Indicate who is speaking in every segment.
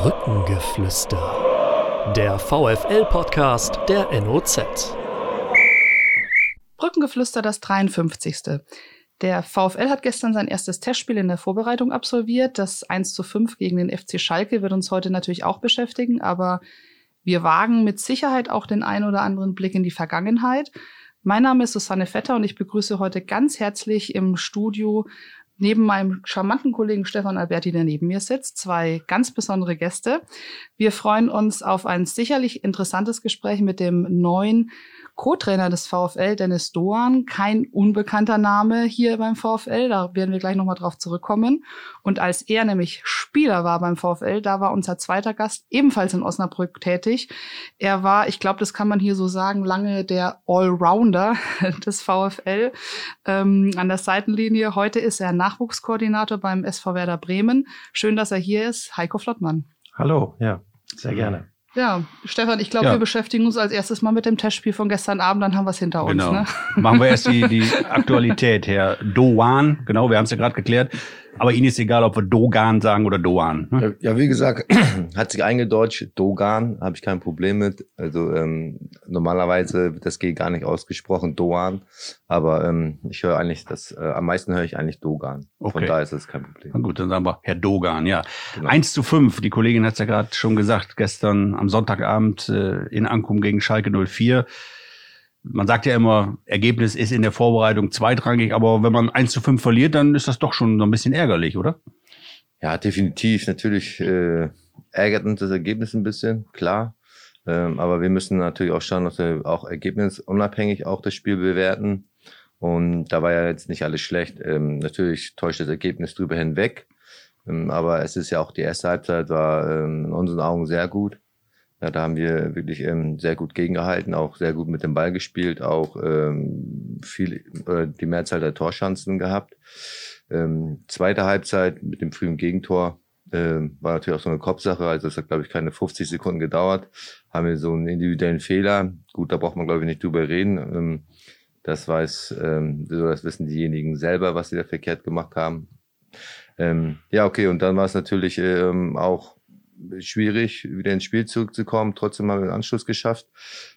Speaker 1: Brückengeflüster. Der VFL-Podcast der NOZ.
Speaker 2: Brückengeflüster, das 53. Der VfL hat gestern sein erstes Testspiel in der Vorbereitung absolviert. Das 1 zu 5 gegen den FC Schalke wird uns heute natürlich auch beschäftigen, aber wir wagen mit Sicherheit auch den ein oder anderen Blick in die Vergangenheit. Mein Name ist Susanne Vetter und ich begrüße heute ganz herzlich im Studio neben meinem charmanten Kollegen Stefan Alberti, der neben mir sitzt, zwei ganz besondere Gäste. Wir freuen uns auf ein sicherlich interessantes Gespräch mit dem neuen Co-Trainer des VfL, Dennis Doan, kein unbekannter Name hier beim VfL, da werden wir gleich nochmal drauf zurückkommen. Und als er nämlich Spieler war beim VfL, da war unser zweiter Gast ebenfalls in Osnabrück tätig. Er war, ich glaube, das kann man hier so sagen, lange der Allrounder des VfL ähm, an der Seitenlinie. Heute ist er Nachwuchskoordinator beim SV Werder Bremen. Schön, dass er hier ist. Heiko Flottmann.
Speaker 3: Hallo, ja, sehr gerne.
Speaker 2: Ja, Stefan, ich glaube, ja. wir beschäftigen uns als erstes mal mit dem Testspiel von gestern Abend, dann haben wir es hinter uns.
Speaker 3: Genau.
Speaker 2: Ne?
Speaker 3: Machen wir erst die, die Aktualität, Herr Doan. Genau, wir haben es ja gerade geklärt. Aber Ihnen ist egal, ob wir Dogan sagen oder Doan.
Speaker 4: Ne? Ja, wie gesagt, hat sich eingedeutscht. Dogan habe ich kein Problem mit. Also ähm, normalerweise wird das G gar nicht ausgesprochen, Doan. Aber ähm, ich höre eigentlich das, äh, am meisten höre ich eigentlich Dogan.
Speaker 3: Okay.
Speaker 4: Von daher ist das kein Problem.
Speaker 3: Na gut, dann sagen wir Herr Dogan, ja. Genau. 1 zu 5, die Kollegin hat es ja gerade schon gesagt, gestern am Sonntagabend äh, in Ankum gegen Schalke 04 man sagt ja immer, Ergebnis ist in der Vorbereitung zweitrangig, aber wenn man 1 zu 5 verliert, dann ist das doch schon so ein bisschen ärgerlich, oder?
Speaker 4: Ja, definitiv. Natürlich äh, ärgert uns das Ergebnis ein bisschen, klar. Ähm, aber wir müssen natürlich auch schauen, dass wir auch ergebnisunabhängig auch das Spiel bewerten. Und da war ja jetzt nicht alles schlecht. Ähm, natürlich täuscht das Ergebnis drüber hinweg. Ähm, aber es ist ja auch die erste Halbzeit war ähm, in unseren Augen sehr gut. Ja, da haben wir wirklich ähm, sehr gut gegengehalten, auch sehr gut mit dem Ball gespielt, auch ähm, viel äh, die Mehrzahl der Torchancen gehabt. Ähm, zweite Halbzeit mit dem frühen Gegentor äh, war natürlich auch so eine Kopfsache, also es hat glaube ich keine 50 Sekunden gedauert. Haben wir so einen individuellen Fehler. Gut, da braucht man glaube ich nicht drüber reden. Ähm, das weiß, ähm, das wissen diejenigen selber, was sie da verkehrt gemacht haben. Ähm, ja, okay, und dann war es natürlich ähm, auch schwierig, wieder ins Spiel zurückzukommen. Trotzdem haben wir den Anschluss geschafft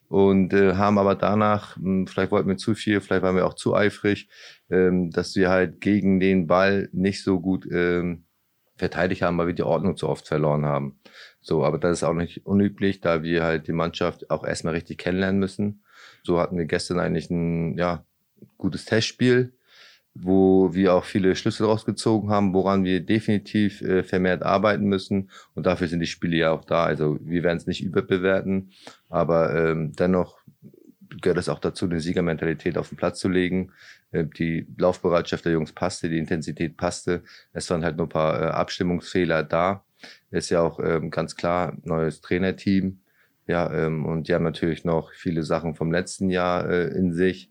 Speaker 4: und äh, haben aber danach, mh, hm, vielleicht wollten wir zu viel, vielleicht waren wir auch zu eifrig, ähm, dass wir halt gegen den Ball nicht so gut ähm, verteidigt haben, weil wir die Ordnung zu oft verloren haben. So, aber das ist auch nicht unüblich, da wir halt die Mannschaft auch erstmal richtig kennenlernen müssen. So hatten wir gestern eigentlich ein ja, gutes Testspiel wo wir auch viele Schlüsse rausgezogen haben, woran wir definitiv äh, vermehrt arbeiten müssen. Und dafür sind die Spiele ja auch da. Also wir werden es nicht überbewerten, aber ähm, dennoch gehört es auch dazu, eine Siegermentalität auf den Platz zu legen. Äh, die Laufbereitschaft der Jungs passte, die Intensität passte. Es waren halt nur ein paar äh, Abstimmungsfehler da. Ist ja auch ähm, ganz klar neues Trainerteam. Ja, ähm, und die haben natürlich noch viele Sachen vom letzten Jahr äh, in sich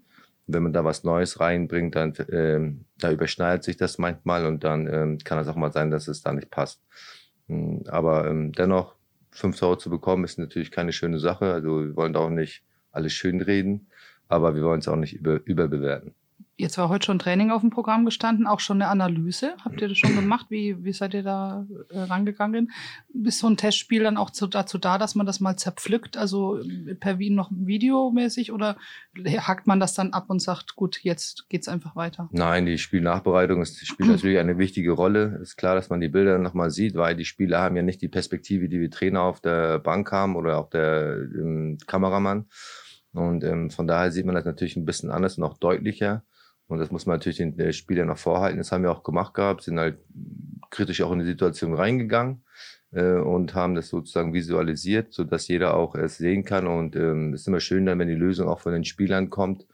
Speaker 4: wenn man da was Neues reinbringt, dann ähm, da überschneidet sich das manchmal und dann ähm, kann es auch mal sein, dass es da nicht passt. Hm, aber ähm, dennoch, fünf Tore zu bekommen, ist natürlich keine schöne Sache. Also wir wollen da auch nicht alles schön reden, aber wir wollen es auch nicht über, überbewerten.
Speaker 2: Jetzt war heute schon Training auf dem Programm gestanden, auch schon eine Analyse. Habt ihr das schon gemacht? Wie, wie seid ihr da äh, rangegangen? Ist so ein Testspiel dann auch zu, dazu da, dass man das mal zerpflückt, also äh, per wie noch videomäßig oder hackt man das dann ab und sagt, gut, jetzt geht's einfach weiter?
Speaker 4: Nein, die Spielnachbereitung ist, spielt natürlich eine wichtige Rolle. Ist klar, dass man die Bilder nochmal sieht, weil die Spieler haben ja nicht die Perspektive, die wir Trainer auf der Bank haben oder auch der ähm, Kameramann. Und ähm, von daher sieht man das natürlich ein bisschen anders und auch deutlicher. Und das muss man natürlich den äh, Spielern noch vorhalten. Das haben wir auch gemacht gehabt, sind halt kritisch auch in die Situation reingegangen äh, und haben das sozusagen visualisiert, so dass jeder auch es sehen kann. Und ähm, es ist immer schön dann, wenn die Lösung auch von den Spielern kommt,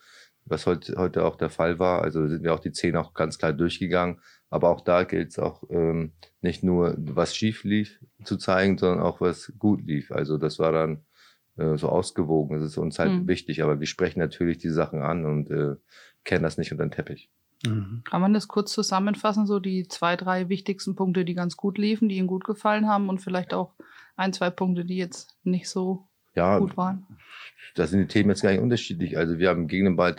Speaker 4: was heute, heute auch der Fall war. Also sind wir auch die zehn auch ganz klar durchgegangen. Aber auch da gilt es auch ähm, nicht nur, was schief lief, zu zeigen, sondern auch was gut lief. Also das war dann äh, so ausgewogen. Das ist uns halt mhm. wichtig. Aber wir sprechen natürlich die Sachen an und äh, kehren das nicht unter den Teppich.
Speaker 2: Mhm. Kann man das kurz zusammenfassen, so die zwei, drei wichtigsten Punkte, die ganz gut liefen, die Ihnen gut gefallen haben und vielleicht auch ein, zwei Punkte, die jetzt nicht so ja, gut waren?
Speaker 4: Da sind die Themen jetzt gar nicht unterschiedlich. Also wir haben gegen den Ball,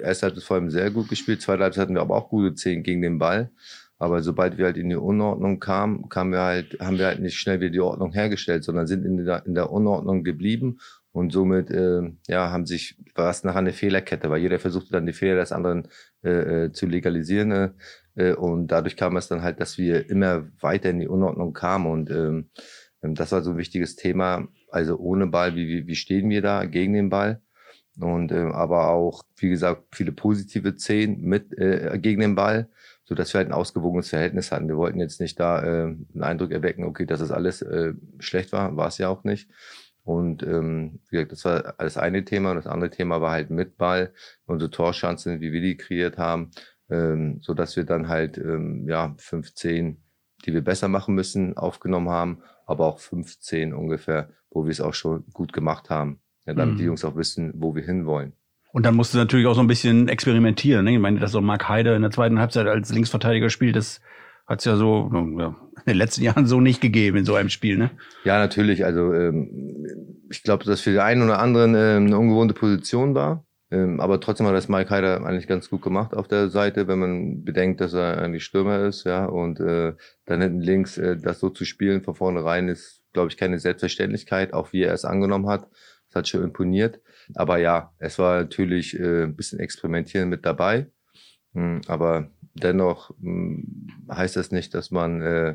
Speaker 4: erst hat es vor allem sehr gut gespielt, zweite Halbzeit hatten wir aber auch gute Zehn gegen den Ball. Aber sobald wir halt in die Unordnung kamen, kamen wir halt, haben wir halt nicht schnell wieder die Ordnung hergestellt, sondern sind in der, in der Unordnung geblieben und somit äh, ja, haben sich, war es nachher eine Fehlerkette, weil jeder versuchte dann die Fehler des anderen äh, äh, zu legalisieren. Äh, äh, und dadurch kam es dann halt, dass wir immer weiter in die Unordnung kamen. Und ähm, ähm das war so ein wichtiges Thema. Also ohne Ball, wie, wie, stehen wir da gegen den Ball? Und äh, aber auch, wie gesagt, viele positive Zehn mit äh, gegen den Ball, so dass wir halt ein ausgewogenes Verhältnis hatten. Wir wollten jetzt nicht da äh, einen Eindruck erwecken, okay, dass es alles äh, schlecht war, war es ja auch nicht. Und ähm, wie gesagt, das war das eine Thema. Und das andere Thema war halt mit Ball, unsere Torchancen, wie wir die kreiert haben, ähm, so dass wir dann halt ähm, ja 15, die wir besser machen müssen, aufgenommen haben, aber auch 15 ungefähr, wo wir es auch schon gut gemacht haben, ja, damit mhm. die Jungs auch wissen, wo wir hinwollen.
Speaker 3: Und dann musst du natürlich auch so ein bisschen experimentieren. Ne? Ich meine, dass so Mark Heide in der zweiten Halbzeit als Linksverteidiger spielt, das hat es ja so ja, in den letzten Jahren so nicht gegeben in so einem Spiel, ne?
Speaker 4: Ja, natürlich. Also ähm, ich glaube, dass für den einen oder anderen ähm, eine ungewohnte Position war. Ähm, aber trotzdem hat das Mike Heider eigentlich ganz gut gemacht auf der Seite, wenn man bedenkt, dass er eigentlich Stürmer ist, ja. Und äh, dann hinten links äh, das so zu spielen von vornherein ist, glaube ich, keine Selbstverständlichkeit, auch wie er es angenommen hat. Das hat schon imponiert. Aber ja, es war natürlich äh, ein bisschen Experimentieren mit dabei. Hm, aber dennoch hm, heißt das nicht, dass man äh,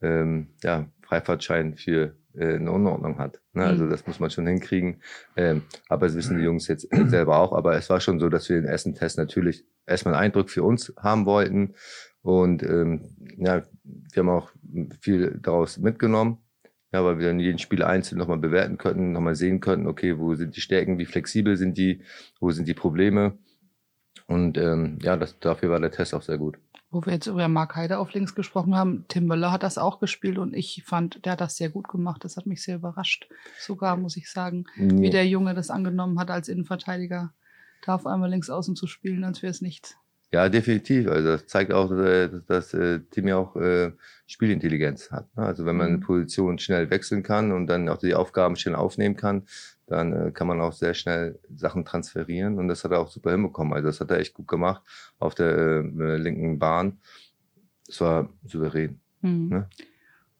Speaker 4: ähm, ja, Freifahrtschein für äh, eine Unordnung hat. Ne? Also mhm. das muss man schon hinkriegen. Ähm, aber das wissen die Jungs jetzt selber auch. Aber es war schon so, dass wir den ersten Test natürlich erstmal einen Eindruck für uns haben wollten. Und ähm, ja, wir haben auch viel daraus mitgenommen. Ja, weil wir dann jeden Spiel einzeln nochmal bewerten könnten, nochmal sehen könnten, okay, wo sind die Stärken, wie flexibel sind die, wo sind die Probleme. Und ähm, ja, das, dafür war der Test auch sehr gut.
Speaker 2: Wo wir jetzt über Mark Heide auf links gesprochen haben, Tim Möller hat das auch gespielt und ich fand, der hat das sehr gut gemacht. Das hat mich sehr überrascht. Sogar, muss ich sagen, nee. wie der Junge das angenommen hat, als Innenverteidiger da auf einmal links außen zu spielen, als wäre es nichts.
Speaker 4: Ja, definitiv. Also das zeigt auch, dass, dass das äh, Team ja auch äh, Spielintelligenz hat. Ne? Also wenn man mhm. Position schnell wechseln kann und dann auch die Aufgaben schnell aufnehmen kann, dann äh, kann man auch sehr schnell Sachen transferieren und das hat er auch super hinbekommen. Also das hat er echt gut gemacht auf der äh, linken Bahn. Das war souverän. Mhm. Ne?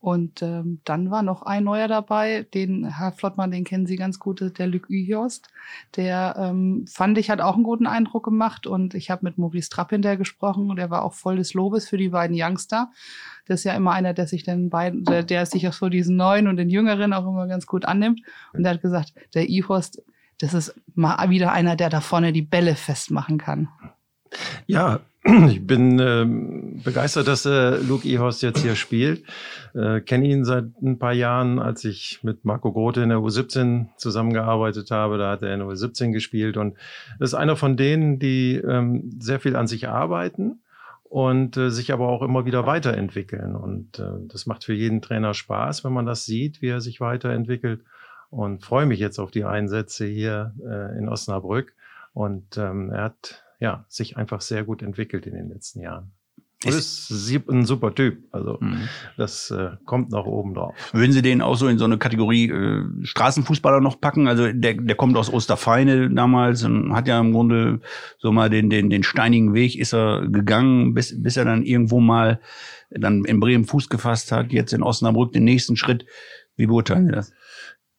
Speaker 2: Und ähm, dann war noch ein neuer dabei, den Herr Flottmann, den kennen Sie ganz gut, der Luc Uhorst. Der ähm, fand ich hat auch einen guten Eindruck gemacht und ich habe mit Maurice Trapp hinterher gesprochen und er war auch voll des Lobes für die beiden Youngster. Das ist ja immer einer, der sich den beiden, der, der sich auch so diesen neuen und den jüngeren auch immer ganz gut annimmt. Und der hat gesagt, der Uhorst, das ist mal wieder einer, der da vorne die Bälle festmachen kann.
Speaker 5: Ja, ich bin äh, begeistert, dass äh, Luke Ehorst jetzt hier spielt. Äh, Kenne ihn seit ein paar Jahren, als ich mit Marco Grote in der U17 zusammengearbeitet habe. Da hat er in der U17 gespielt und ist einer von denen, die ähm, sehr viel an sich arbeiten und äh, sich aber auch immer wieder weiterentwickeln. Und äh, das macht für jeden Trainer Spaß, wenn man das sieht, wie er sich weiterentwickelt. Und freue mich jetzt auf die Einsätze hier äh, in Osnabrück. Und ähm, er hat ja, sich einfach sehr gut entwickelt in den letzten Jahren. Und ist ein super Typ. Also mhm. das äh, kommt noch oben drauf.
Speaker 3: Würden Sie den auch so in so eine Kategorie äh, Straßenfußballer noch packen? Also der, der kommt aus Osterfeine damals und hat ja im Grunde so mal den, den, den steinigen Weg ist er gegangen, bis, bis er dann irgendwo mal dann in Bremen Fuß gefasst hat, jetzt in Osnabrück den nächsten Schritt. Wie beurteilen Sie das?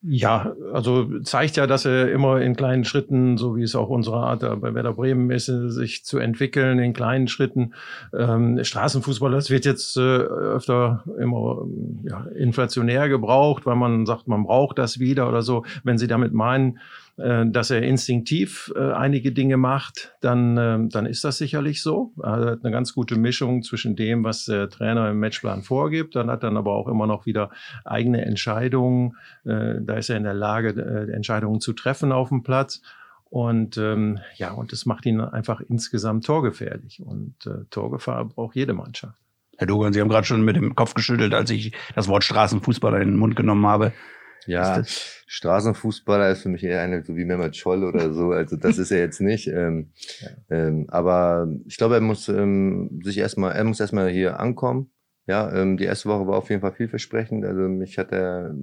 Speaker 5: Ja, also zeigt ja, dass er immer in kleinen Schritten, so wie es auch unsere Art bei Werder Bremen ist, sich zu entwickeln in kleinen Schritten. Ähm, Straßenfußball, das wird jetzt äh, öfter immer ja, inflationär gebraucht, weil man sagt, man braucht das wieder oder so. Wenn Sie damit meinen, dass er instinktiv äh, einige Dinge macht, dann, äh, dann ist das sicherlich so. Er hat eine ganz gute Mischung zwischen dem, was der Trainer im Matchplan vorgibt. Dann hat dann aber auch immer noch wieder eigene Entscheidungen. Äh, da ist er in der Lage, äh, Entscheidungen zu treffen auf dem Platz. Und ähm, ja, und das macht ihn einfach insgesamt torgefährlich. Und äh, Torgefahr braucht jede Mannschaft.
Speaker 3: Herr Dogan, Sie haben gerade schon mit dem Kopf geschüttelt, als ich das Wort Straßenfußballer in den Mund genommen habe.
Speaker 4: Ja, Straßenfußballer ist für mich eher eine, so wie Mehmet Scholl oder so. Also das ist er jetzt nicht. Ähm, ja. ähm, aber ich glaube, er muss ähm, sich erstmal, er muss erstmal hier ankommen. Ja, ähm, die erste Woche war auf jeden Fall vielversprechend. Also mich hat er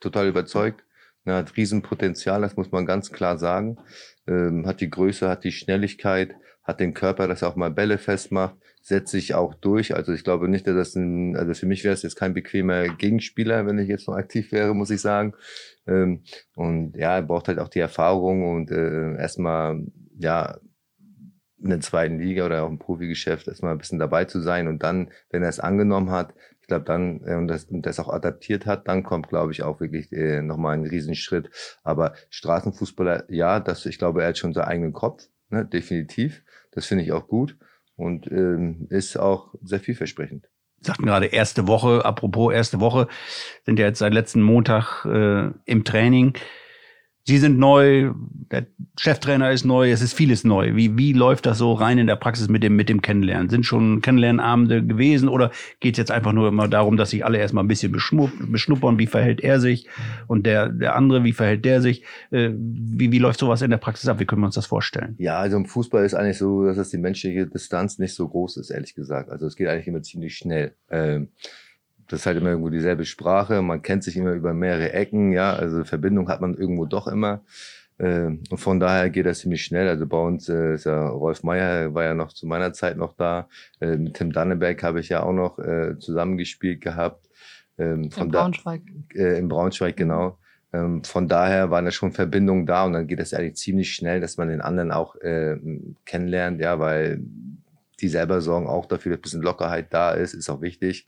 Speaker 4: total überzeugt. Er hat Riesenpotenzial, das muss man ganz klar sagen. Ähm, hat die Größe, hat die Schnelligkeit, hat den Körper, dass er auch mal Bälle festmacht, setzt sich auch durch. Also ich glaube nicht, dass das ein, also für mich wäre es jetzt kein bequemer Gegenspieler, wenn ich jetzt noch aktiv wäre, muss ich sagen. Ähm, und ja, er braucht halt auch die Erfahrung und äh, erstmal, ja, in der zweiten Liga oder auch im Profigeschäft erstmal ein bisschen dabei zu sein und dann, wenn er es angenommen hat, ich glaube dann äh, und, das, und das auch adaptiert hat, dann kommt, glaube ich, auch wirklich äh, nochmal ein Riesenschritt. Aber Straßenfußballer, ja, das, ich glaube, er hat schon seinen eigenen Kopf, ne, definitiv. Das finde ich auch gut und ähm, ist auch sehr vielversprechend
Speaker 3: sagten gerade erste Woche, apropos erste Woche, sind ja jetzt seit letzten Montag äh, im Training. Sie sind neu, der Cheftrainer ist neu, es ist vieles neu. Wie, wie läuft das so rein in der Praxis mit dem, mit dem Kennenlernen? Sind schon Kennenlernabende gewesen oder geht es jetzt einfach nur immer darum, dass sich alle erstmal ein bisschen beschnuppern, wie verhält er sich und der, der andere, wie verhält der sich? Äh, wie, wie läuft sowas in der Praxis ab? Wie können wir uns das vorstellen?
Speaker 4: Ja, also im Fußball ist eigentlich so, dass das die menschliche Distanz nicht so groß ist, ehrlich gesagt. Also es geht eigentlich immer ziemlich schnell. Ähm, das ist halt immer irgendwo dieselbe Sprache, man kennt sich immer über mehrere Ecken, ja, also Verbindung hat man irgendwo doch immer. Äh, und von daher geht das ziemlich schnell. Also bei uns äh, ist ja Rolf Meyer, war ja noch zu meiner Zeit noch da. Äh, mit Tim Danneberg habe ich ja auch noch äh, zusammengespielt gehabt.
Speaker 2: Ähm, von in Braunschweig.
Speaker 4: Da, äh, in Braunschweig, genau. Ähm, von daher waren da schon Verbindungen da und dann geht es eigentlich ziemlich schnell, dass man den anderen auch äh, kennenlernt, ja, weil die selber sorgen auch dafür, dass ein bisschen Lockerheit da ist, ist auch wichtig.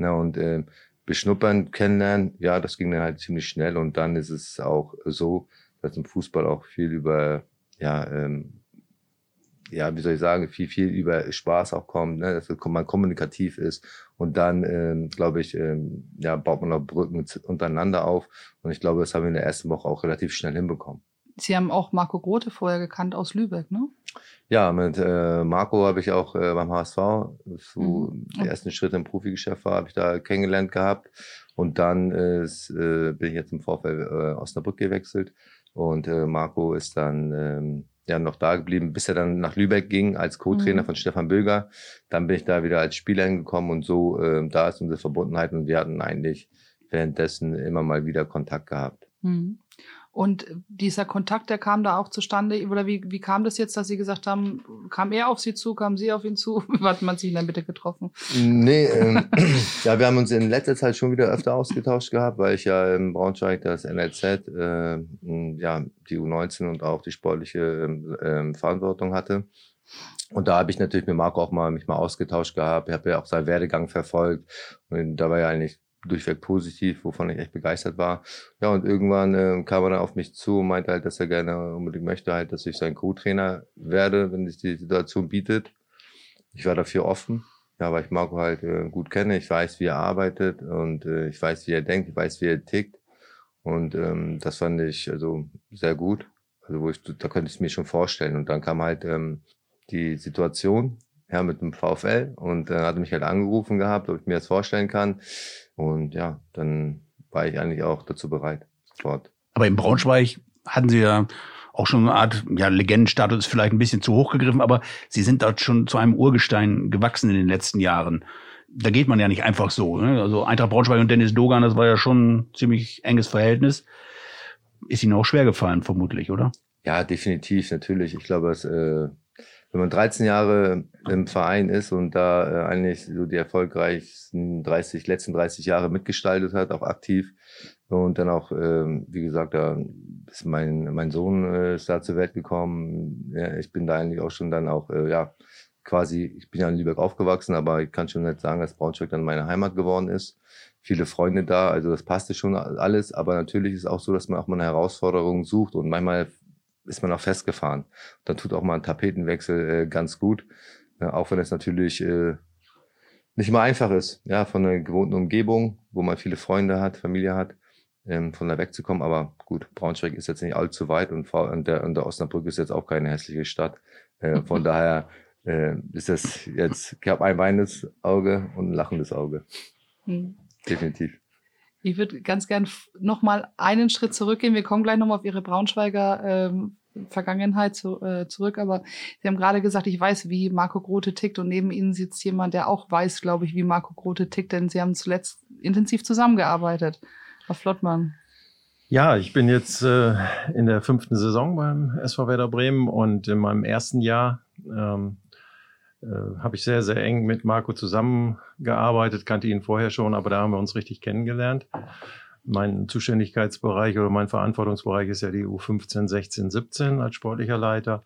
Speaker 4: Ne, und äh, beschnuppern, kennenlernen, ja, das ging dann halt ziemlich schnell. Und dann ist es auch so, dass im Fußball auch viel über, ja, ähm, ja, wie soll ich sagen, viel, viel über Spaß auch kommt, ne, dass man kommunikativ ist. Und dann, ähm, glaube ich, ähm, ja, baut man auch Brücken untereinander auf. Und ich glaube, das haben wir in der ersten Woche auch relativ schnell hinbekommen.
Speaker 2: Sie haben auch Marco Grote vorher gekannt aus Lübeck, ne?
Speaker 4: Ja, mit äh, Marco habe ich auch äh, beim HSV, so mhm. die ersten Schritte im Profigeschäft war, habe ich da kennengelernt gehabt. Und dann ist, äh, bin ich jetzt im Vorfeld äh, Osnabrück gewechselt. Und äh, Marco ist dann ähm, ja noch da geblieben, bis er dann nach Lübeck ging als Co-Trainer mhm. von Stefan Böger. Dann bin ich da wieder als Spieler hingekommen und so, äh, da ist unsere Verbundenheit und wir hatten eigentlich währenddessen immer mal wieder Kontakt gehabt.
Speaker 2: Mhm. Und dieser Kontakt, der kam da auch zustande, oder wie, wie kam das jetzt, dass Sie gesagt haben, kam er auf Sie zu, kam Sie auf ihn zu? Hat man sich in der Mitte getroffen?
Speaker 4: Nee, ähm, ja, wir haben uns in letzter Zeit schon wieder öfter ausgetauscht gehabt, weil ich ja im Braunschweig das NLZ, äh, ja, die U19 und auch die sportliche äh, Verantwortung hatte. Und da habe ich natürlich mit Marco auch mal mich mal ausgetauscht gehabt. Ich habe ja auch seinen Werdegang verfolgt. Und da war ja eigentlich durchweg positiv, wovon ich echt begeistert war. Ja, und irgendwann äh, kam er dann auf mich zu und meinte halt, dass er gerne unbedingt möchte halt, dass ich sein Co-Trainer werde, wenn sich die Situation bietet. Ich war dafür offen, ja, weil ich Marco halt äh, gut kenne. Ich weiß, wie er arbeitet und äh, ich weiß, wie er denkt, ich weiß, wie er tickt. Und ähm, das fand ich also sehr gut. Also wo ich, da könnte ich es mir schon vorstellen. Und dann kam halt ähm, die Situation, ja, mit dem VfL und äh, hat mich halt angerufen gehabt, ob ich mir das vorstellen kann. Und ja, dann war ich eigentlich auch dazu bereit, sofort.
Speaker 3: Aber in Braunschweig hatten Sie ja auch schon eine Art, ja, Legendenstatus ist vielleicht ein bisschen zu hoch gegriffen, aber Sie sind dort schon zu einem Urgestein gewachsen in den letzten Jahren. Da geht man ja nicht einfach so. Ne? Also Eintracht Braunschweig und Dennis Dogan, das war ja schon ein ziemlich enges Verhältnis. Ist Ihnen auch schwer gefallen, vermutlich, oder?
Speaker 4: Ja, definitiv, natürlich. Ich glaube, es äh, wenn man 13 Jahre im Verein ist und da äh, eigentlich so die erfolgreichsten 30, letzten 30 Jahre mitgestaltet hat, auch aktiv und dann auch, ähm, wie gesagt, da ist mein, mein Sohn äh, ist da zur Welt gekommen. Ja, ich bin da eigentlich auch schon dann auch, äh, ja, quasi, ich bin ja in Lübeck aufgewachsen, aber ich kann schon nicht sagen, dass Braunschweig dann meine Heimat geworden ist. Viele Freunde da, also das passte schon alles, aber natürlich ist auch so, dass man auch mal eine Herausforderung sucht und manchmal ist man auch festgefahren. Dann tut auch mal ein Tapetenwechsel äh, ganz gut, äh, auch wenn es natürlich äh, nicht immer einfach ist, ja, von einer gewohnten Umgebung, wo man viele Freunde hat, Familie hat, ähm, von da wegzukommen. Aber gut, Braunschweig ist jetzt nicht allzu weit und, und, der, und der Osnabrück ist jetzt auch keine hässliche Stadt. Äh, von daher äh, ist das jetzt, ich habe ein weinendes Auge und ein lachendes Auge. Hm. Definitiv.
Speaker 2: Ich würde ganz gern noch mal einen Schritt zurückgehen. Wir kommen gleich noch mal auf Ihre Braunschweiger ähm, Vergangenheit zu, äh, zurück. Aber Sie haben gerade gesagt, ich weiß, wie Marco Grote tickt und neben Ihnen sitzt jemand, der auch weiß, glaube ich, wie Marco Grote tickt, denn Sie haben zuletzt intensiv zusammengearbeitet. Herr Flottmann.
Speaker 5: Ja, ich bin jetzt äh, in der fünften Saison beim SV Werder Bremen und in meinem ersten Jahr ähm, äh, habe ich sehr, sehr eng mit Marco zusammengearbeitet, kannte ihn vorher schon, aber da haben wir uns richtig kennengelernt. Mein Zuständigkeitsbereich oder mein Verantwortungsbereich ist ja die U15, 16, 17 als sportlicher Leiter.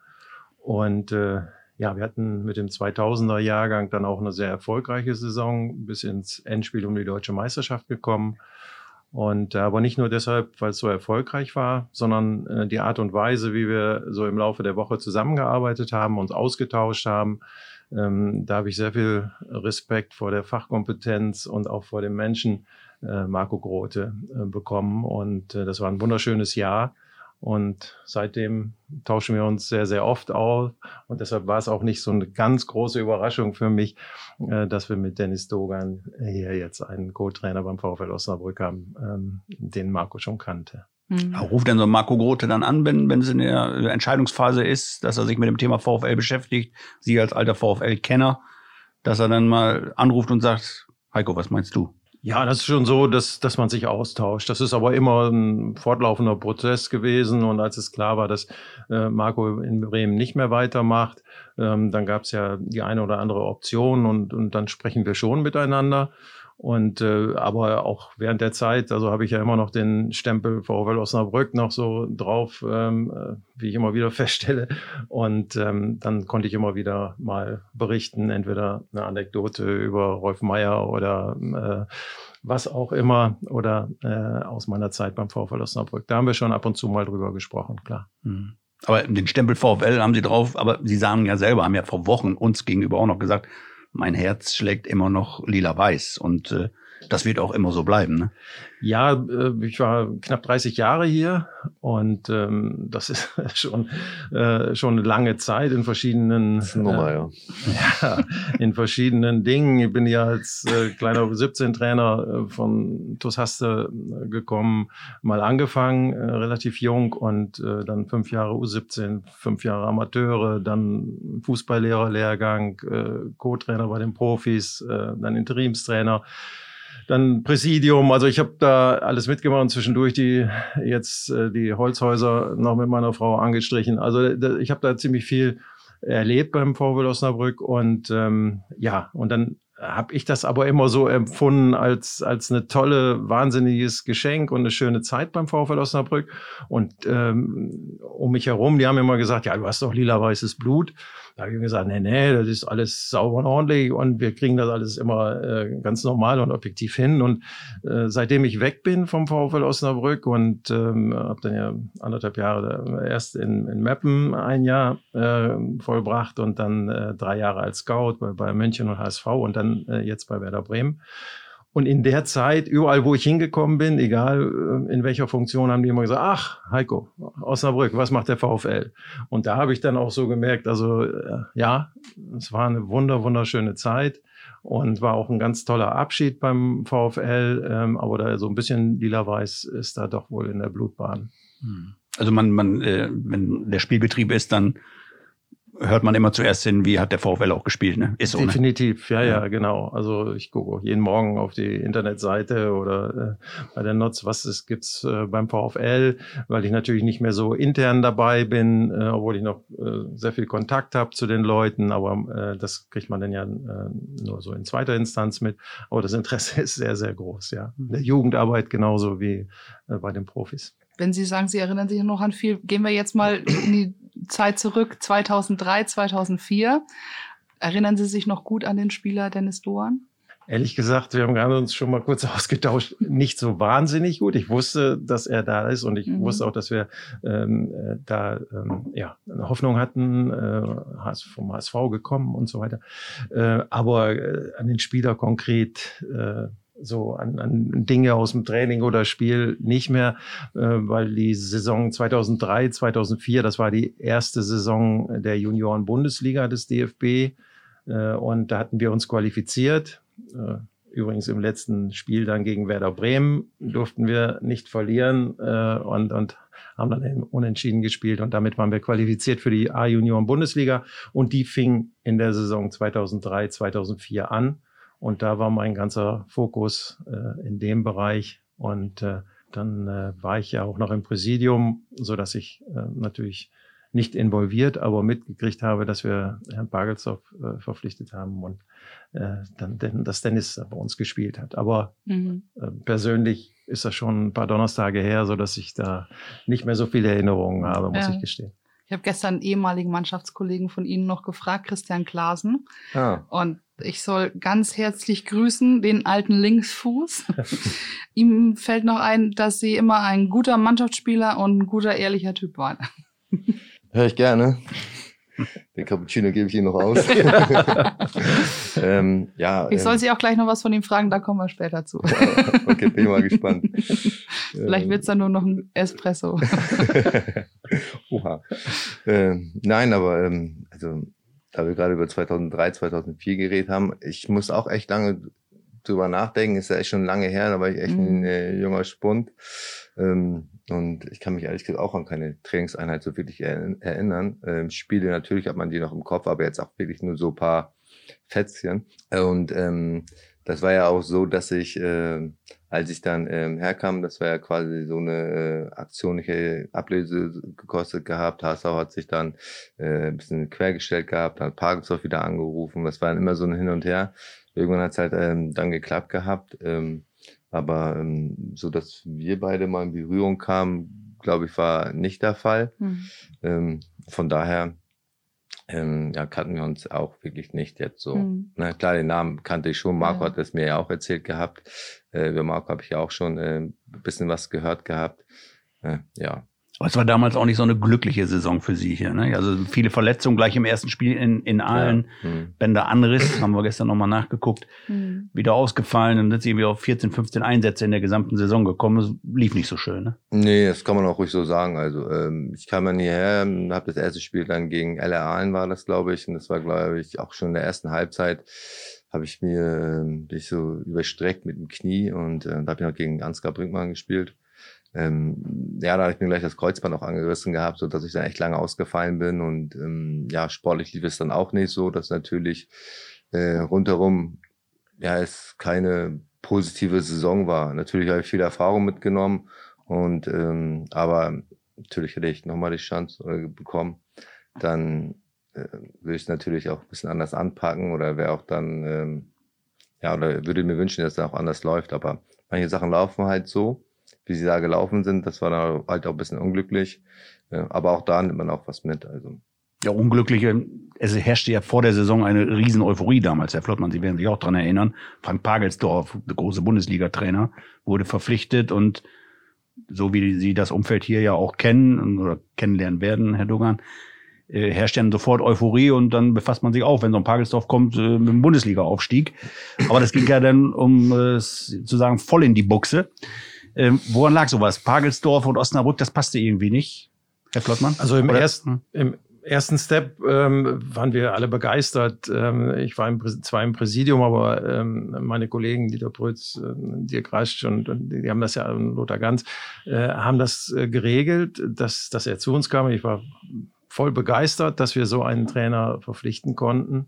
Speaker 5: Und äh, ja, wir hatten mit dem 2000er Jahrgang dann auch eine sehr erfolgreiche Saison bis ins Endspiel um die deutsche Meisterschaft gekommen. Und äh, aber nicht nur deshalb, weil es so erfolgreich war, sondern äh, die Art und Weise, wie wir so im Laufe der Woche zusammengearbeitet haben, uns ausgetauscht haben. Ähm, da habe ich sehr viel Respekt vor der Fachkompetenz und auch vor dem Menschen Marco Grote äh, bekommen. Und äh, das war ein wunderschönes Jahr. Und seitdem tauschen wir uns sehr, sehr oft auf. Und deshalb war es auch nicht so eine ganz große Überraschung für mich, äh, dass wir mit Dennis Dogan hier jetzt einen Co-Trainer beim VfL Osnabrück haben, ähm, den Marco schon kannte.
Speaker 3: Mhm. Ruft denn so Marco Grote dann an, wenn, wenn es in der Entscheidungsphase ist, dass er sich mit dem Thema VfL beschäftigt, Sie als alter VfL-Kenner, dass er dann mal anruft und sagt, Heiko, was meinst du?
Speaker 5: Ja, das ist schon so, dass, dass man sich austauscht. Das ist aber immer ein fortlaufender Prozess gewesen. Und als es klar war, dass äh, Marco in Bremen nicht mehr weitermacht, ähm, dann gab es ja die eine oder andere Option und, und dann sprechen wir schon miteinander. Und äh, aber auch während der Zeit, also habe ich ja immer noch den Stempel VfL Osnabrück noch so drauf, ähm, äh, wie ich immer wieder feststelle. Und ähm, dann konnte ich immer wieder mal berichten, entweder eine Anekdote über Rolf Meyer oder äh, was auch immer oder äh, aus meiner Zeit beim VfL Osnabrück. Da haben wir schon ab und zu mal drüber gesprochen, klar. Mhm.
Speaker 3: Aber den Stempel VfL haben Sie drauf, aber Sie sagen ja selber, haben ja vor Wochen uns gegenüber auch noch gesagt, mein Herz schlägt immer noch lila-weiß und äh, das wird auch immer so bleiben. Ne?
Speaker 5: Ja, äh, ich war knapp 30 Jahre hier und ähm, das ist schon äh, schon eine lange Zeit in verschiedenen
Speaker 4: das ist Nummer,
Speaker 5: äh, ja. ja. in verschiedenen Dingen. Ich bin ja als äh, kleiner 17 Trainer äh, von TuS Haste äh, gekommen, mal angefangen, äh, relativ jung und äh, dann fünf Jahre U17, fünf Jahre Amateure, dann Fußballlehrerlehrgang, äh, Co-Trainer bei den Profis, äh, dann Interimstrainer dann Präsidium. Also ich habe da alles mitgemacht und zwischendurch die jetzt äh, die Holzhäuser noch mit meiner Frau angestrichen. Also ich habe da ziemlich viel erlebt beim VW Osnabrück und ähm, ja und dann habe ich das aber immer so empfunden als als eine tolle, wahnsinniges Geschenk und eine schöne Zeit beim VfL Osnabrück. Und ähm, um mich herum, die haben immer gesagt, ja, du hast doch lila-weißes Blut. Da habe ich gesagt, nee, nee, das ist alles sauber und ordentlich und wir kriegen das alles immer äh, ganz normal und objektiv hin. Und äh, seitdem ich weg bin vom VfL Osnabrück und ähm, habe dann ja anderthalb Jahre erst in, in Meppen ein Jahr äh, vollbracht und dann äh, drei Jahre als Scout bei, bei München und HSV und dann äh, jetzt bei Werder Bremen. Und in der Zeit, überall, wo ich hingekommen bin, egal äh, in welcher Funktion, haben die immer gesagt, ach, Heiko, Osnabrück, was macht der VfL? Und da habe ich dann auch so gemerkt, also äh, ja, es war eine wunder, wunderschöne Zeit und war auch ein ganz toller Abschied beim VfL, ähm, aber da so ein bisschen lila-weiß ist da doch wohl in der Blutbahn.
Speaker 3: Hm. Also man, man, äh, wenn der Spielbetrieb ist, dann hört man immer zuerst hin, wie hat der VfL auch gespielt, ne?
Speaker 5: Ist so, ne? Definitiv, ne? ja, ja, genau. Also ich gucke jeden Morgen auf die Internetseite oder äh, bei der Notz, was es gibt's äh, beim VfL, weil ich natürlich nicht mehr so intern dabei bin, äh, obwohl ich noch äh, sehr viel Kontakt habe zu den Leuten, aber äh, das kriegt man dann ja äh, nur so in zweiter Instanz mit. Aber das Interesse ist sehr, sehr groß, ja. Der Jugendarbeit genauso wie äh, bei den Profis.
Speaker 2: Wenn Sie sagen, Sie erinnern sich noch an viel, gehen wir jetzt mal in die Zeit zurück, 2003, 2004. Erinnern Sie sich noch gut an den Spieler Dennis Doan?
Speaker 5: Ehrlich gesagt, wir haben gerade uns schon mal kurz ausgetauscht. Nicht so wahnsinnig gut. Ich wusste, dass er da ist und ich mhm. wusste auch, dass wir ähm, äh, da ähm, ja eine Hoffnung hatten, äh, vom HSV gekommen und so weiter. Äh, aber äh, an den Spieler konkret äh, so an, an Dinge aus dem Training oder Spiel nicht mehr, äh, weil die Saison 2003, 2004, das war die erste Saison der Junioren-Bundesliga des DFB äh, und da hatten wir uns qualifiziert. Äh, übrigens im letzten Spiel dann gegen Werder Bremen durften wir nicht verlieren äh, und, und haben dann unentschieden gespielt und damit waren wir qualifiziert für die A-Junioren-Bundesliga und die fing in der Saison 2003, 2004 an. Und da war mein ganzer Fokus äh, in dem Bereich. Und äh, dann äh, war ich ja auch noch im Präsidium, so dass ich äh, natürlich nicht involviert, aber mitgekriegt habe, dass wir Herrn Bagelsdorf äh, verpflichtet haben und äh, dann, denn, dass Dennis bei uns gespielt hat. Aber mhm. persönlich ist das schon ein paar Donnerstage her, so dass ich da nicht mehr so viele Erinnerungen habe, muss ja. ich gestehen.
Speaker 2: Ich habe gestern einen ehemaligen Mannschaftskollegen von Ihnen noch gefragt, Christian Klasen. Ah. Und ich soll ganz herzlich grüßen, den alten Linksfuß. Ihm fällt noch ein, dass Sie immer ein guter Mannschaftsspieler und ein guter, ehrlicher Typ waren.
Speaker 4: Hör ich gerne. Den Cappuccino gebe ich Ihnen noch aus.
Speaker 2: ähm, ja, ich soll ähm, Sie auch gleich noch was von ihm fragen, da kommen wir später zu.
Speaker 4: okay, bin mal gespannt.
Speaker 2: Vielleicht wird es dann nur noch ein Espresso.
Speaker 4: Oha. Ähm, nein, aber ähm, also, da wir gerade über 2003, 2004 geredet haben, ich muss auch echt lange drüber nachdenken. Ist ja echt schon lange her, da war ich echt mhm. ein äh, junger Spund. Ähm, und ich kann mich ehrlich gesagt auch an keine Trainingseinheit so wirklich erinnern. Ähm, Spiele natürlich hat man die noch im Kopf, aber jetzt auch wirklich nur so paar Fätzchen. Und ähm, das war ja auch so, dass ich, äh, als ich dann ähm, herkam, das war ja quasi so eine äh, Aktion, ich hätte Ablöse gekostet gehabt. Hassau hat sich dann äh, ein bisschen quergestellt gehabt, hat Parkensdorf wieder angerufen. Das war dann immer so ein Hin und Her. Irgendwann hat es halt ähm, dann geklappt gehabt. Ähm, aber ähm, so, dass wir beide mal in Berührung kamen, glaube ich, war nicht der Fall. Mhm. Ähm, von daher ähm, ja, kannten wir uns auch wirklich nicht jetzt so. Mhm. Na klar, den Namen kannte ich schon. Marco ja. hat es mir ja auch erzählt gehabt. Äh, über Marco habe ich ja auch schon äh, ein bisschen was gehört gehabt. Äh, ja,
Speaker 3: es war damals auch nicht so eine glückliche Saison für sie hier. Ne? Also viele Verletzungen gleich im ersten Spiel in, in Aalen. Ja. Mhm. Bänder Anriss, haben wir gestern nochmal nachgeguckt. Mhm. Wieder ausgefallen. Dann sind sie irgendwie auf 14, 15 Einsätze in der gesamten Saison gekommen. Das lief nicht so schön. Ne?
Speaker 4: Nee, das kann man auch ruhig so sagen. Also ähm, ich kam dann hierher, habe das erste Spiel dann gegen LR Aalen war das, glaube ich. Und das war, glaube ich, auch schon in der ersten Halbzeit habe ich mir ähm, dich so überstreckt mit dem Knie und äh, da habe ich noch gegen Ansgar Brinkmann gespielt ähm, ja, da habe ich mir gleich das Kreuzband auch angerissen gehabt, so dass ich dann echt lange ausgefallen bin und ähm, ja, sportlich lief es dann auch nicht so, dass natürlich äh, rundherum ja es keine positive Saison war. Natürlich habe ich viel Erfahrung mitgenommen und ähm, aber natürlich hätte ich nochmal die Chance äh, bekommen, dann äh, würde ich natürlich auch ein bisschen anders anpacken oder wäre auch dann ähm, ja oder würde mir wünschen, dass es auch anders läuft. Aber manche Sachen laufen halt so wie sie da gelaufen sind. Das war dann halt auch ein bisschen unglücklich. Aber auch da nimmt man auch was mit. Also.
Speaker 3: Ja, unglückliche, es herrschte ja vor der Saison eine riesen Euphorie damals, Herr Flottmann, Sie werden sich auch dran erinnern. Frank Pagelsdorf, der große Bundesliga-Trainer, wurde verpflichtet und so wie Sie das Umfeld hier ja auch kennen oder kennenlernen werden, Herr Dogan, äh, herrscht dann sofort Euphorie und dann befasst man sich auch, wenn so ein Pagelsdorf kommt, äh, mit dem Bundesliga-Aufstieg. Aber das ging ja dann, um äh, zu sagen, voll in die Buchse. Ähm, woran lag sowas? Pagelsdorf und Osnabrück, das passte irgendwie nicht, Herr Flottmann?
Speaker 5: Also im Oder? ersten, im ersten Step ähm, waren wir alle begeistert. Ähm, ich war im, zwar im Präsidium, aber ähm, meine Kollegen, Dieter Brütz, äh, Dirk Rasch und, und die haben das ja, Lothar Ganz, äh, haben das äh, geregelt, dass, dass er zu uns kam. Ich war voll begeistert, dass wir so einen Trainer verpflichten konnten.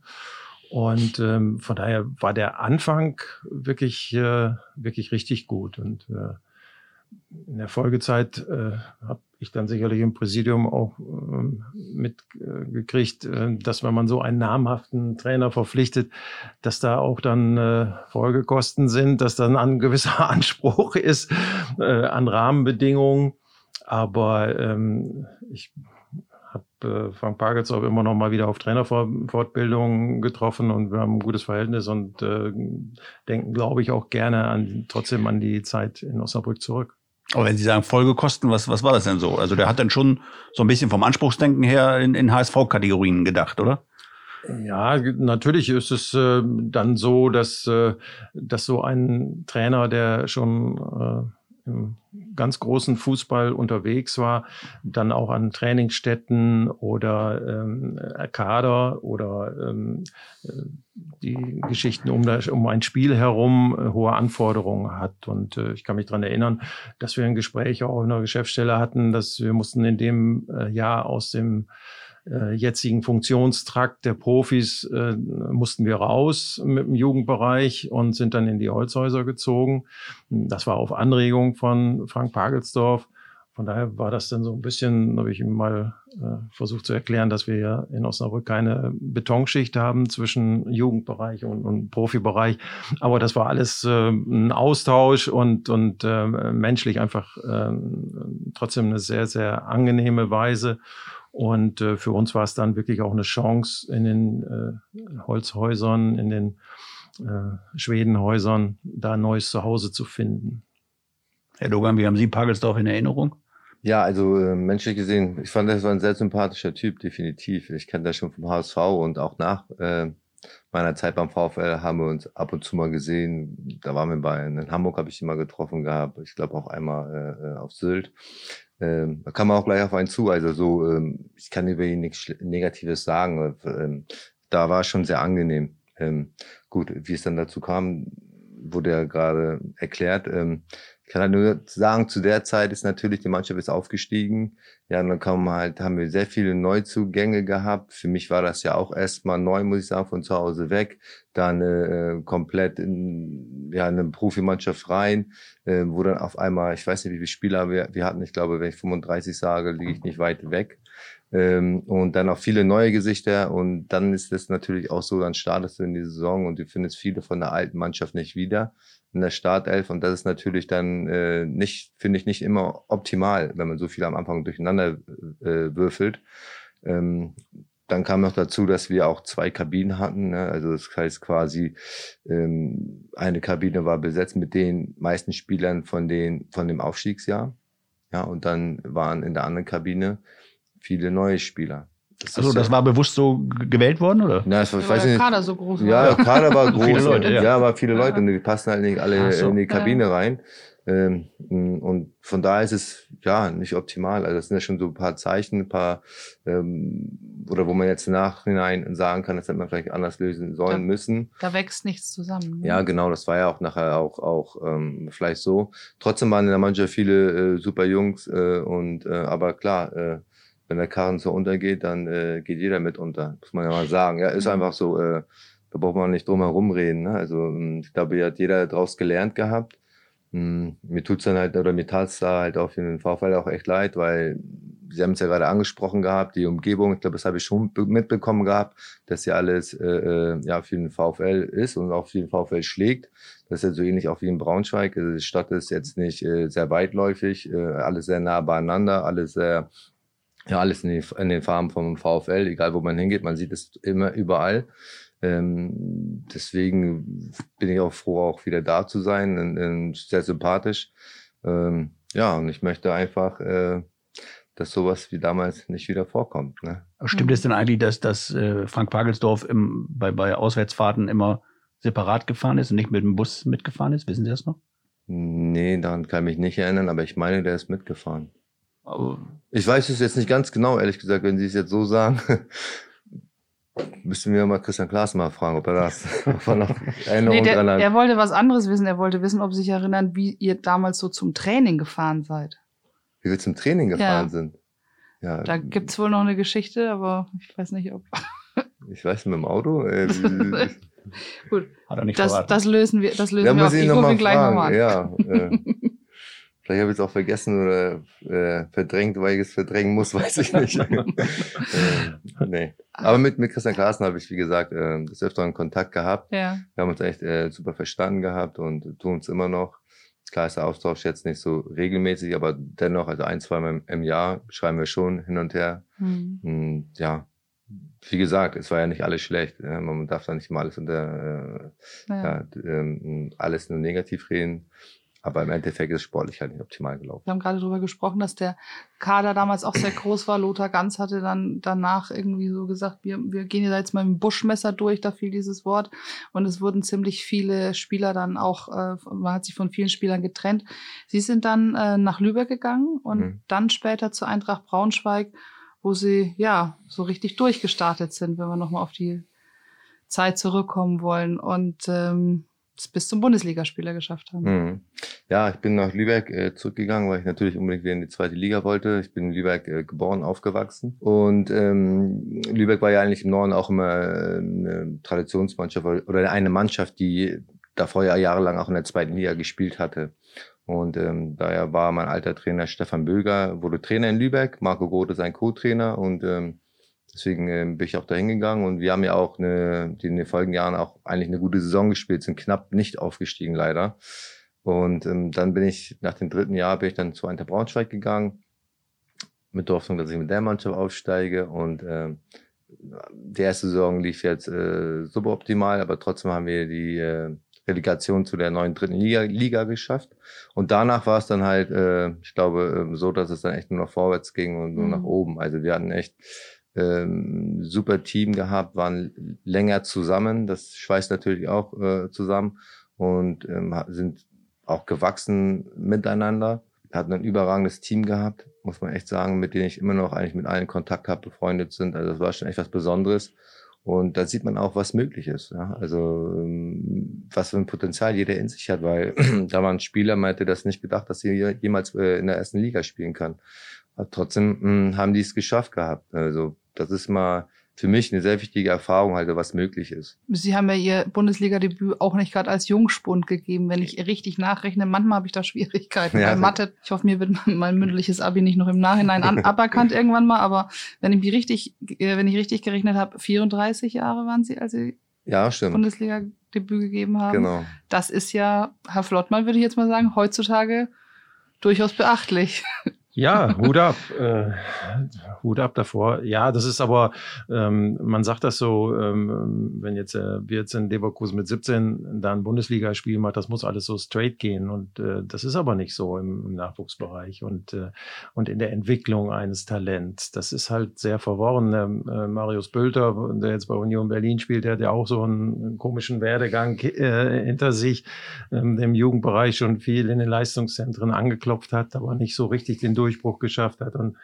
Speaker 5: Und ähm, von daher war der Anfang wirklich, äh, wirklich richtig gut. Und äh, in der Folgezeit äh, habe ich dann sicherlich im Präsidium auch äh, mitgekriegt, äh, dass wenn man so einen namhaften Trainer verpflichtet, dass da auch dann äh, Folgekosten sind, dass dann ein gewisser Anspruch ist äh, an Rahmenbedingungen. Aber ähm, ich äh, Frank Pagelsdorf immer noch mal wieder auf Trainerfortbildungen getroffen und wir haben ein gutes Verhältnis und äh, denken, glaube ich, auch gerne an, trotzdem an die Zeit in Osnabrück zurück.
Speaker 3: Aber wenn Sie sagen Folgekosten, was, was war das denn so? Also der hat dann schon so ein bisschen vom Anspruchsdenken her in, in HSV-Kategorien gedacht, oder?
Speaker 5: Ja, natürlich ist es äh, dann so, dass, äh, dass so ein Trainer, der schon äh, im ganz großen Fußball unterwegs war, dann auch an Trainingsstätten oder ähm, Kader oder ähm, äh, die Geschichten um, das, um ein Spiel herum äh, hohe Anforderungen hat. Und äh, ich kann mich dran erinnern, dass wir ein Gespräch auch in der Geschäftsstelle hatten, dass wir mussten in dem äh, Jahr aus dem äh, jetzigen Funktionstrakt der Profis äh, mussten wir raus mit dem Jugendbereich und sind dann in die Holzhäuser gezogen. Das war auf Anregung von Frank Pagelsdorf. von daher war das dann so ein bisschen, habe ich ihm mal äh, versucht zu erklären, dass wir ja in Osnabrück keine Betonschicht haben zwischen Jugendbereich und, und Profibereich. Aber das war alles äh, ein Austausch und, und äh, menschlich einfach äh, trotzdem eine sehr, sehr angenehme Weise. Und äh, für uns war es dann wirklich auch eine Chance, in den äh, Holzhäusern, in den äh, Schwedenhäusern, da ein neues Zuhause zu finden.
Speaker 3: Herr Dogan, wie haben Sie Pagelsdorf in Erinnerung?
Speaker 4: Ja, also äh, menschlich gesehen, ich fand, das war ein sehr sympathischer Typ, definitiv. Ich kenne das schon vom HSV und auch nach äh, meiner Zeit beim VfL haben wir uns ab und zu mal gesehen. Da waren wir bei in Hamburg, habe ich ihn mal getroffen gehabt. Ich glaube auch einmal äh, äh, auf Sylt. Ähm, da kam man auch gleich auf einen zu. Also so, ähm, ich kann über ihn nichts Negatives sagen. Ähm, da war es schon sehr angenehm. Ähm, gut, wie es dann dazu kam, wurde ja gerade erklärt. Ähm, ich kann halt nur sagen, zu der Zeit ist natürlich die Mannschaft ist aufgestiegen. Ja, dann kam halt, haben wir sehr viele Neuzugänge gehabt. Für mich war das ja auch erstmal neu, muss ich sagen, von zu Hause weg. Dann äh, komplett in ja, eine Profimannschaft rein, äh, wo dann auf einmal, ich weiß nicht, wie viele Spieler wir, wir hatten. Ich glaube, wenn ich 35 sage, liege ich nicht weit weg. Ähm, und dann auch viele neue Gesichter. Und dann ist es natürlich auch so, dann startest du in die Saison und du findest viele von der alten Mannschaft nicht wieder in der Startelf. Und das ist natürlich dann äh, nicht, finde ich, nicht immer optimal, wenn man so viel am Anfang durcheinander äh, würfelt. Ähm, dann kam noch dazu, dass wir auch zwei Kabinen hatten. Ne? Also das heißt quasi, ähm, eine Kabine war besetzt mit den meisten Spielern von, den, von dem Aufstiegsjahr. Ja, und dann waren in der anderen Kabine viele neue Spieler.
Speaker 3: Das also das war bewusst so gewählt worden, oder?
Speaker 4: Na,
Speaker 2: das, ich weiß
Speaker 4: nicht.
Speaker 2: der Kader so groß
Speaker 4: war. Ja, der Kader war groß.
Speaker 3: viele Leute, ja.
Speaker 4: ja, aber viele Leute und die passen halt nicht alle so. in die Kabine ja. rein. Ähm, und von daher ist es ja nicht optimal. Also das sind ja schon so ein paar Zeichen, ein paar ähm, oder wo man jetzt nachhinein sagen kann, das hätte man vielleicht anders lösen sollen
Speaker 2: da,
Speaker 4: müssen.
Speaker 2: Da wächst nichts zusammen.
Speaker 4: Ne? Ja, genau. Das war ja auch nachher auch auch ähm, vielleicht so. Trotzdem waren in der Mannschaft viele äh, super Jungs äh, und äh, aber klar. Äh, wenn der Karren so untergeht, dann äh, geht jeder mit unter, muss man ja mal sagen. Ja, ist einfach so, äh, da braucht man nicht drum herum reden. Ne? Also ähm, ich glaube, hier hat jeder daraus gelernt gehabt. Hm, mir tut's dann halt, oder mir tat's da halt auch für den VfL auch echt leid, weil Sie haben es ja gerade angesprochen gehabt, die Umgebung, ich glaube, das habe ich schon mitbekommen gehabt, dass ja alles äh, äh, ja für den VfL ist und auch für den VfL schlägt. Das ist ja so ähnlich auch wie in Braunschweig. Also die Stadt ist jetzt nicht äh, sehr weitläufig, äh, alles sehr nah beieinander, alles sehr ja, alles in, die, in den Farben vom VfL, egal wo man hingeht, man sieht es immer überall. Ähm, deswegen bin ich auch froh, auch wieder da zu sein, und, und sehr sympathisch. Ähm, ja, und ich möchte einfach, äh, dass sowas wie damals nicht wieder vorkommt. Ne?
Speaker 3: Stimmt es denn eigentlich, dass, dass äh, Frank Pagelsdorf im, bei, bei Auswärtsfahrten immer separat gefahren ist und nicht mit dem Bus mitgefahren ist? Wissen Sie das noch?
Speaker 4: Nee, daran kann ich mich nicht erinnern, aber ich meine, der ist mitgefahren ich weiß es jetzt nicht ganz genau, ehrlich gesagt, wenn Sie es jetzt so sagen. Müssten wir mal Christian Klaas mal fragen, ob er das ob er
Speaker 2: noch Erinnerung nee, der, dran hat. Er wollte was anderes wissen. Er wollte wissen, ob Sie sich erinnern, wie ihr damals so zum Training gefahren seid.
Speaker 4: Wie wir zum Training gefahren ja. sind.
Speaker 2: Ja. Da gibt's wohl noch eine Geschichte, aber ich weiß nicht, ob.
Speaker 4: ich weiß, mit dem Auto. Äh,
Speaker 2: Gut. Hat er nicht das, das lösen wir, das lösen ja, wir auf. Ich rufe gleich nochmal an.
Speaker 4: Ja, äh. Vielleicht habe ich es auch vergessen oder äh, verdrängt, weil ich es verdrängen muss, weiß ich nicht. äh, nee. Aber mit, mit Christian Klaassen habe ich, wie gesagt, äh, das öfter in Kontakt gehabt. Ja. Wir haben uns echt äh, super verstanden gehabt und tun es immer noch. Klar ist der Austausch jetzt nicht so regelmäßig, aber dennoch, also ein, zwei Mal im Jahr schreiben wir schon hin und her. Mhm. Und, ja, wie gesagt, es war ja nicht alles schlecht. Man darf da nicht mal alles unter äh, ja. Ja, ähm, alles nur negativ reden. Aber im Endeffekt ist sportlich halt nicht optimal gelaufen.
Speaker 2: Wir haben gerade darüber gesprochen, dass der Kader damals auch sehr groß war. Lothar Ganz hatte dann danach irgendwie so gesagt, wir, wir gehen jetzt mal mit dem Buschmesser durch, da fiel dieses Wort. Und es wurden ziemlich viele Spieler dann auch, äh, man hat sich von vielen Spielern getrennt. Sie sind dann äh, nach Lübeck gegangen und mhm. dann später zur Eintracht Braunschweig, wo sie ja so richtig durchgestartet sind, wenn wir nochmal auf die Zeit zurückkommen wollen. Und ähm, es bis zum Bundesligaspieler geschafft haben. Mhm.
Speaker 4: Ja, ich bin nach Lübeck äh, zurückgegangen, weil ich natürlich unbedingt wieder in die zweite Liga wollte. Ich bin in Lübeck äh, geboren, aufgewachsen. Und ähm, Lübeck war ja eigentlich im Norden auch immer äh, eine Traditionsmannschaft oder eine Mannschaft, die davor ja jahrelang auch in der zweiten Liga gespielt hatte. Und ähm, daher war mein alter Trainer Stefan Böger, wurde Trainer in Lübeck, Marco Grote sein Co-Trainer und ähm, deswegen ähm, bin ich auch da hingegangen und wir haben ja auch eine, die in den folgenden Jahren auch eigentlich eine gute Saison gespielt, sind knapp nicht aufgestiegen leider. Und ähm, dann bin ich, nach dem dritten Jahr bin ich dann zu Eintracht Braunschweig gegangen, mit der Hoffnung, dass ich mit der Mannschaft aufsteige und ähm, die erste Saison lief jetzt äh, suboptimal, aber trotzdem haben wir die äh, Relegation zu der neuen dritten Liga, Liga geschafft. Und danach war es dann halt, äh, ich glaube, äh, so, dass es dann echt nur noch vorwärts ging und nur mhm. nach oben. Also wir hatten echt ähm, super Team gehabt, waren länger zusammen. Das schweißt natürlich auch äh, zusammen und ähm, sind auch gewachsen miteinander. Hatten ein überragendes Team gehabt, muss man echt sagen, mit denen ich immer noch eigentlich mit allen Kontakt habe, befreundet sind. Also das war schon echt was Besonderes. Und da sieht man auch, was möglich ist. Ja? Also ähm, was für ein Potenzial jeder in sich hat, weil da war ein Spieler, hätte das nicht gedacht, dass sie jemals äh, in der ersten Liga spielen kann. Aber trotzdem mh, hm, haben die es geschafft gehabt. Also das ist mal für mich eine sehr wichtige Erfahrung, halt, was möglich ist.
Speaker 2: Sie haben ja Ihr Bundesliga-Debüt auch nicht gerade als Jungspund gegeben, wenn ich richtig nachrechne. Manchmal habe ich da Schwierigkeiten ja, bei Mathe. Ich hoffe, mir wird mein mündliches Abi nicht noch im Nachhinein an, aberkannt irgendwann mal. Aber wenn ich mich richtig, äh, wenn ich richtig gerechnet habe, 34 Jahre waren Sie, als Sie
Speaker 4: ja.
Speaker 2: Bundesliga-Debüt gegeben haben.
Speaker 4: Genau.
Speaker 2: Das ist ja, Herr Flottmann, würde ich jetzt mal sagen, heutzutage durchaus beachtlich.
Speaker 5: Ja, Hut ab. Äh, Hut ab davor. Ja, das ist aber, ähm, man sagt das so, ähm, wenn jetzt äh, wir jetzt in Leverkusen mit 17 da ein Bundesligaspiel macht, das muss alles so straight gehen. Und äh, das ist aber nicht so im, im Nachwuchsbereich und, äh, und in der Entwicklung eines Talents. Das ist halt sehr verworren. Ähm, äh, Marius Bülter, der jetzt bei Union Berlin spielt, der hat ja auch so einen komischen Werdegang äh, hinter sich, ähm, der im Jugendbereich schon viel in den Leistungszentren angeklopft hat, aber nicht so richtig den Durchbruch geschafft hat und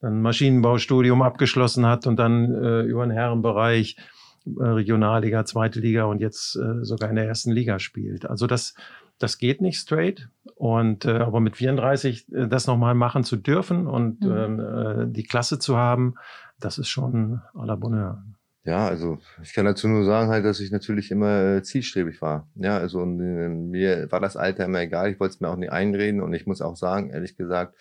Speaker 5: dann Maschinenbaustudium abgeschlossen hat und dann äh, über den Herrenbereich äh, Regionalliga, zweite Liga und jetzt äh, sogar in der ersten Liga spielt. Also das, das geht nicht straight. Und äh, aber mit 34 äh, das nochmal machen zu dürfen und mhm. ähm, äh, die Klasse zu haben, das ist schon à la Bonheur.
Speaker 4: Ja, also ich kann dazu nur sagen halt, dass ich natürlich immer äh, zielstrebig war. Ja, also und, äh, mir war das Alter immer egal. Ich wollte es mir auch nicht einreden und ich muss auch sagen, ehrlich gesagt,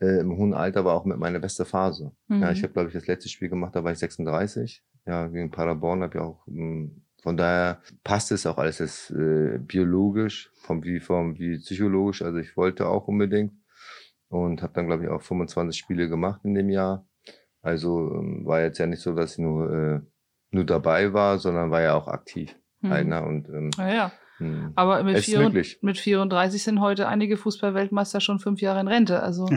Speaker 4: äh, im hohen Alter war auch mit meiner beste Phase. Mhm. Ja, ich habe, glaube ich, das letzte Spiel gemacht, da war ich 36. Ja, gegen Paderborn habe ich auch. Mh, hm, von daher passt es auch alles ist, äh, biologisch, vom wie vom wie psychologisch. Also ich wollte auch unbedingt und habe dann, glaube ich, auch 25 Spiele gemacht in dem Jahr. Also ähm, war jetzt ja nicht so, dass ich nur äh, nur dabei war, sondern war ja auch aktiv. Mhm. Einer und ähm,
Speaker 2: ja, ja. Hm. Aber mit, vier, mit 34 sind heute einige Fußballweltmeister schon fünf Jahre in Rente. Also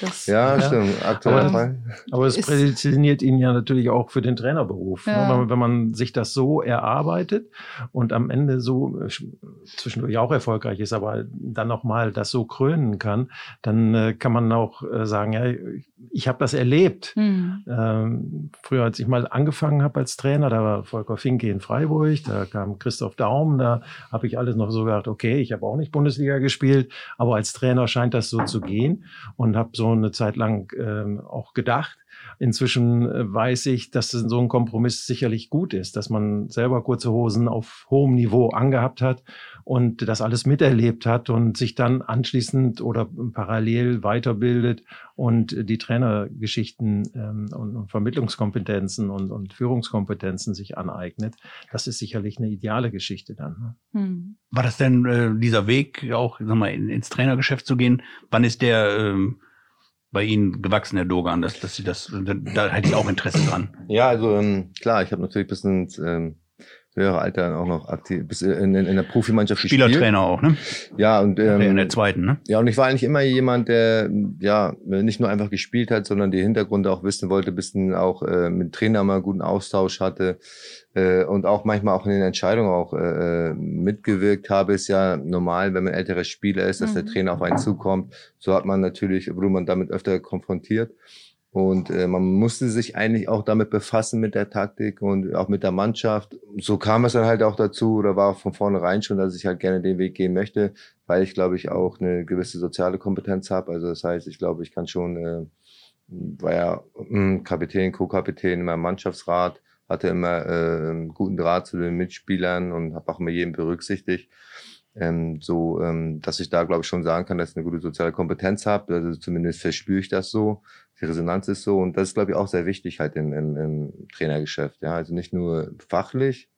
Speaker 4: Das, ja, ja, stimmt.
Speaker 5: Aktuell aber, aber es prädestiniert ihn ja natürlich auch für den Trainerberuf. Ne? Ja. Ne? Wenn man sich das so erarbeitet und am Ende so äh, zwischendurch auch erfolgreich ist, aber dann nochmal das so krönen kann, dann äh, kann man auch äh, sagen, ja, ich habe das erlebt. Mhm. Ähm, früher, als ich mal angefangen habe als Trainer, da war Volker Finke in Freiburg, da kam Christoph Daum, da habe ich alles noch so gedacht, okay, ich habe auch nicht Bundesliga gespielt, aber als Trainer scheint das so zu gehen und habe so so eine Zeit lang ähm, auch gedacht. Inzwischen äh, weiß ich, dass so ein Kompromiss sicherlich gut ist, dass man selber kurze Hosen auf hohem Niveau angehabt hat und das alles miterlebt hat und sich dann anschließend oder parallel weiterbildet und die Trainergeschichten ähm, und, Vermittlungskompetenzen und, und, Führungskompetenzen sich aneignet. Das ist sicherlich eine ideale Geschichte dann.
Speaker 3: Ne? Hm. War das denn äh, dieser Weg, auch sag mal, in, ins Trainergeschäft zu gehen? Wann ist der ähm bei Ihnen gewachsen, Herr Dogan, dass, dass Sie das, da, hätte ich auch Interesse dran.
Speaker 4: Ja, also ähm, klar, ich habe natürlich bis ins ähm, höhere Alter auch noch aktiv, bis in, in, in der Profimannschaft
Speaker 3: Spielertrainer auch, ne?
Speaker 4: Ja, und ähm,
Speaker 3: in der zweiten, ne?
Speaker 4: Ja, und ich war eigentlich immer jemand, der ja nicht nur einfach gespielt hat, sondern die Hintergründe auch wissen wollte, bisschen auch äh, mit Trainer mal guten Austausch hatte, äh, und auch manchmal auch in den Entscheidungen auch äh, äh, mitgewirkt habe, ist ja normal, wenn man älterer Spieler ist, dass mhm. der Trainer auf einen zukommt. So hat man natürlich, wurde man damit öfter konfrontiert. Und äh, man musste sich eigentlich auch damit befassen mit der Taktik und auch mit der Mannschaft. So kam es dann halt auch dazu oder war von vornherein schon, dass ich halt gerne den Weg gehen möchte, weil ich glaube ich auch eine gewisse soziale Kompetenz habe. Also das heißt, ich glaube, ich kann schon, äh, war ja äh, Kapitän, Co-Kapitän in meinem Mannschaftsrat, hatte immer äh, guten Draht zu den Mitspielern und habe auch immer jeden berücksichtigt. Ähm, so, ähm, dass ich da glaube ich schon sagen kann, dass ich eine gute soziale Kompetenz habe. Also zumindest verspüre ich das so. Die Resonanz ist so und das ist glaube ich auch sehr wichtig halt im, im, im Trainergeschäft. Ja, also nicht nur fachlich.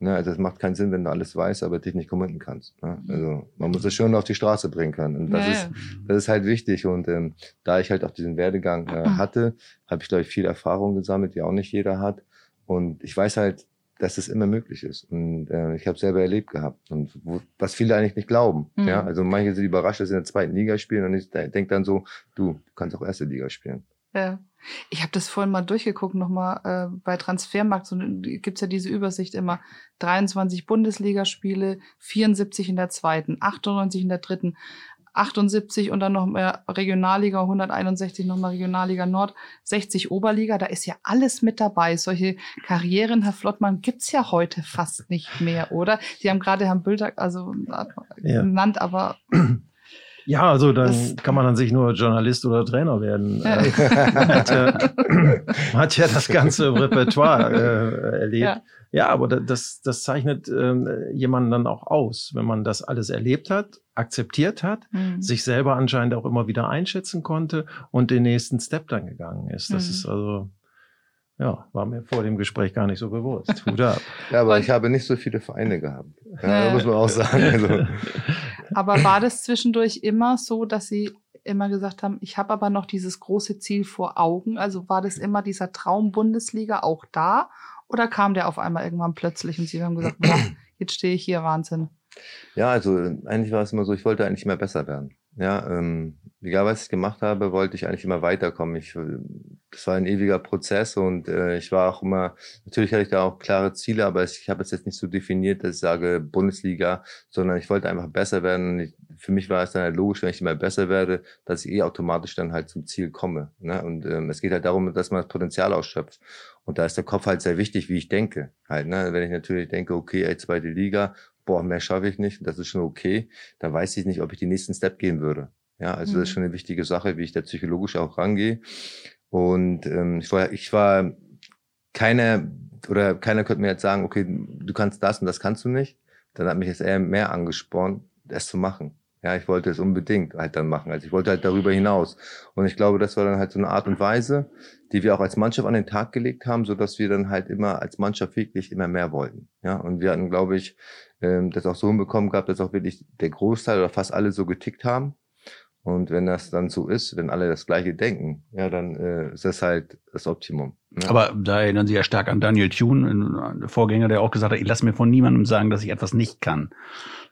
Speaker 4: Ne, also es macht keinen Sinn, wenn du alles weißt, aber dich nicht committen kannst. Ne? Also man muss es schon auf die Straße bringen können. Und das
Speaker 2: Ja,
Speaker 4: ist das ist halt wichtig. Und ähm, da ich halt auch diesen Werdegang äh, hatte, habe ich, glaube ich, viel Erfahrung gesammelt, die auch nicht jeder hat. Und ich weiß halt, dass es immer möglich ist. Und äh, ich habe selber erlebt gehabt. Und wo, was viele eigentlich nicht glauben.
Speaker 2: Mhm.
Speaker 4: Ja, also manche sind überrascht, dass sie in der zweiten Liga spielen. Und ich denke dann so, du, du kannst auch erste Liga spielen.
Speaker 2: Ja. Ich habe das vorhin mal durchgeguckt, nochmal äh, bei Transfermarkt. So, gibt's ja diese Übersicht immer. 23 Bundesligaspiele, 74 in der zweiten, 98 in der dritten, 78 und dann noch mehr Regionalliga, 161 nochmal Regionalliga Nord, 60 Oberliga. Da ist ja alles mit dabei. Solche Karrieren, Herr Flottmann, gibt's ja heute fast nicht mehr, oder? Sie haben gerade Herrn Bülter also, äh,
Speaker 5: Ja.
Speaker 2: genannt, aber
Speaker 5: Ja, also dann
Speaker 2: Das-
Speaker 5: kann man an sich nur Journalist oder Trainer werden.
Speaker 2: Ja.
Speaker 5: Äh, man, hat ja, man hat ja das ganze Repertoire äh, erlebt.
Speaker 2: Ja.
Speaker 5: Ja. aber da- das, das zeichnet ähm, jemanden dann auch aus, wenn man das alles erlebt hat, akzeptiert hat,
Speaker 2: hm.
Speaker 5: sich selber anscheinend auch immer wieder einschätzen konnte und den nächsten Step dann gegangen ist. Das
Speaker 2: Mhm.
Speaker 5: ist also, ja, war mir vor dem Gespräch gar nicht so bewusst. Hut ab.
Speaker 4: Ja, aber ich habe nicht so viele Vereine gehabt. Ja, muss man auch sagen. Also,
Speaker 2: Aber war das zwischendurch immer so, dass Sie immer gesagt haben, ich habe aber noch dieses große Ziel vor Augen? Also war das immer dieser Traum Bundesliga auch da? Oder kam der auf einmal irgendwann plötzlich und Sie haben gesagt, jetzt stehe ich hier, Wahnsinn.
Speaker 4: Ja, also eigentlich war es immer so, ich wollte eigentlich immer besser werden. Ja, ähm, egal was ich gemacht habe, wollte ich eigentlich immer weiterkommen. Ich, äh, das war ein ewiger Prozess und äh, ich war auch immer, natürlich hatte ich da auch klare Ziele, aber ich, ich habe es jetzt nicht so definiert, dass ich sage Bundesliga, sondern ich wollte einfach besser werden. Ich, für mich war es dann halt logisch, wenn ich immer besser werde, dass ich eh automatisch dann halt zum Ziel komme. Ne? Und ähm, es geht halt darum, dass man das Potenzial ausschöpft. Und da ist der Kopf halt sehr wichtig, wie ich denke. Halt, ne? Wenn ich natürlich denke, okay, ey, zweite Liga, boah, mehr schaffe ich nicht, das ist schon okay, dann weiß ich nicht, ob ich den nächsten Step gehen würde. Ja, also das ist
Speaker 2: Mhm.
Speaker 4: schon eine wichtige Sache, wie ich da psychologisch auch rangehe. Und ähm, ich war, ich war keiner oder keiner könnte mir jetzt sagen, okay, du kannst das und das kannst du nicht. Dann hat mich jetzt eher mehr angespornt, es zu machen. Ja, ich wollte es unbedingt halt dann machen. Also ich wollte halt darüber hinaus. Und ich glaube, das war dann halt so eine Art und Weise, die wir auch als Mannschaft an den Tag gelegt haben, so dass wir dann halt immer als Mannschaft wirklich immer mehr wollten. Ja, und wir hatten, glaube ich, ähm, das auch so hinbekommen gehabt, dass auch wirklich der Großteil oder fast alle so getickt haben. Und wenn das dann so ist, wenn alle das Gleiche denken, ja, dann äh, ist das halt das Optimum. Ne?
Speaker 3: Aber da erinnern Sie ja stark an Daniel Thune, ein Vorgänger, der auch gesagt hat, ich lasse mir von niemandem sagen, dass ich etwas nicht kann.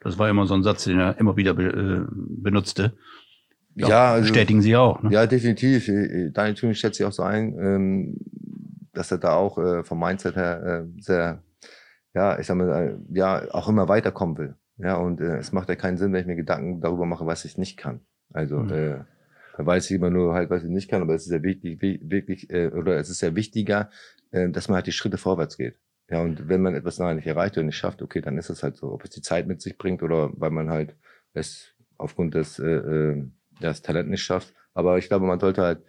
Speaker 3: Das war immer so ein Satz, den er immer wieder be äh, benutzte.
Speaker 4: ja, also,
Speaker 3: bestätigen Sie auch. Ne?
Speaker 4: Ja, definitiv. Äh, Daniel Thune schätzt sich auch so ein, ähm, dass er da auch äh, vom Mindset her äh, sehr, ja, ich sag mal, äh, ja, auch immer weiterkommen will. Ja, und äh, es macht ja keinen Sinn, wenn ich mir Gedanken darüber mache, was ich nicht kann. Also,
Speaker 3: Mhm.
Speaker 4: äh, dann weiß ich immer nur halt, was ich nicht kann, aber es ist ja wichtig, wi- wirklich, äh, oder es ist ja wichtiger, äh, dass man halt die Schritte vorwärts geht. Ja, und wenn man etwas nachher nicht erreicht oder nicht schafft, okay, dann ist es halt so. Ob es die Zeit mit sich bringt oder weil man halt es aufgrund des, äh, äh, das Talent nicht schafft. Aber ich glaube, man sollte halt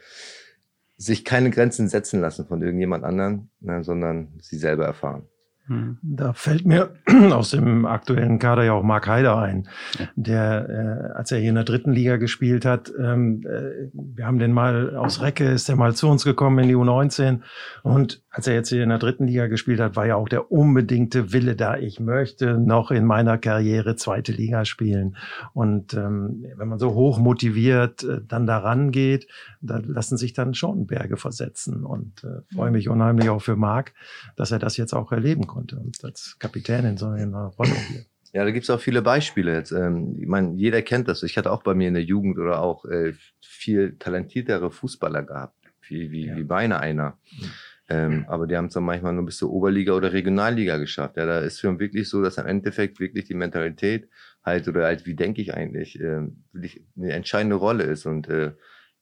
Speaker 4: sich keine Grenzen setzen lassen von irgendjemand anderen, ne, sondern sie selber erfahren.
Speaker 3: Hm.
Speaker 5: Da fällt mir aus dem aktuellen Kader ja auch Mark Heider ein, der, äh, als er hier in der dritten Liga gespielt hat, ähm, äh, wir haben den mal aus Recke, ist der mal zu uns gekommen in die U19 und als er jetzt hier in der dritten Liga gespielt hat, war ja auch der unbedingte Wille da, ich möchte noch in meiner Karriere zweite Liga spielen. Und ähm, wenn man so hoch motiviert äh, dann daran geht, da lassen sich dann schon Berge versetzen und äh, freue mich unheimlich auch für Marc, dass er das jetzt auch erleben konnte und als Kapitän in so einer Rolle hier.
Speaker 4: Ja, da gibt's auch viele Beispiele jetzt. Ähm, ich meine, jeder kennt das. Ich hatte auch bei mir in der Jugend oder auch äh, viel talentiertere Fußballer gehabt, wie, wie,
Speaker 5: Ja.
Speaker 4: wie meine einer.
Speaker 5: Mhm.
Speaker 4: Ähm, aber die haben es dann manchmal nur bis zur Oberliga oder Regionalliga geschafft. Ja, da ist schon wirklich so, dass im Endeffekt wirklich die Mentalität halt oder halt, wie denke ich eigentlich, wirklich eine entscheidende Rolle ist. Und äh,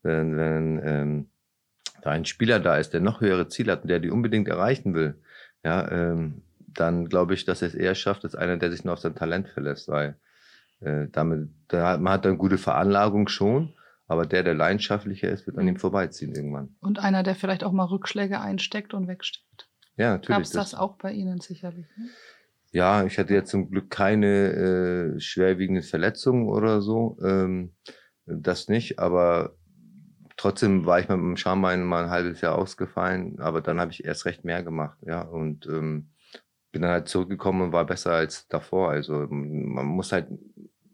Speaker 4: wenn, wenn ähm, da ein Spieler da ist, der noch höhere Ziele hat und der die unbedingt erreichen will, ja, ähm, dann glaube ich, dass er es eher schafft, als einer, der sich nur auf sein Talent verlässt, weil äh, damit, da hat, man hat eine gute Veranlagung schon, aber der, der leidenschaftlicher ist, wird an ihm vorbeiziehen irgendwann.
Speaker 2: Und einer, der vielleicht auch mal Rückschläge einsteckt und wegsteckt.
Speaker 4: Ja,
Speaker 2: Gab
Speaker 4: natürlich.
Speaker 2: es das auch bei Ihnen sicherlich? Ne?
Speaker 4: Ja, ich hatte jetzt zum Glück keine äh, schwerwiegenden Verletzungen oder so. Ähm, das nicht, aber trotzdem war ich mit dem Schambein mal ein halbes Jahr ausgefallen, aber dann habe ich erst recht mehr gemacht, ja. Und ähm, bin dann halt zurückgekommen und war besser als davor. Also man muss halt,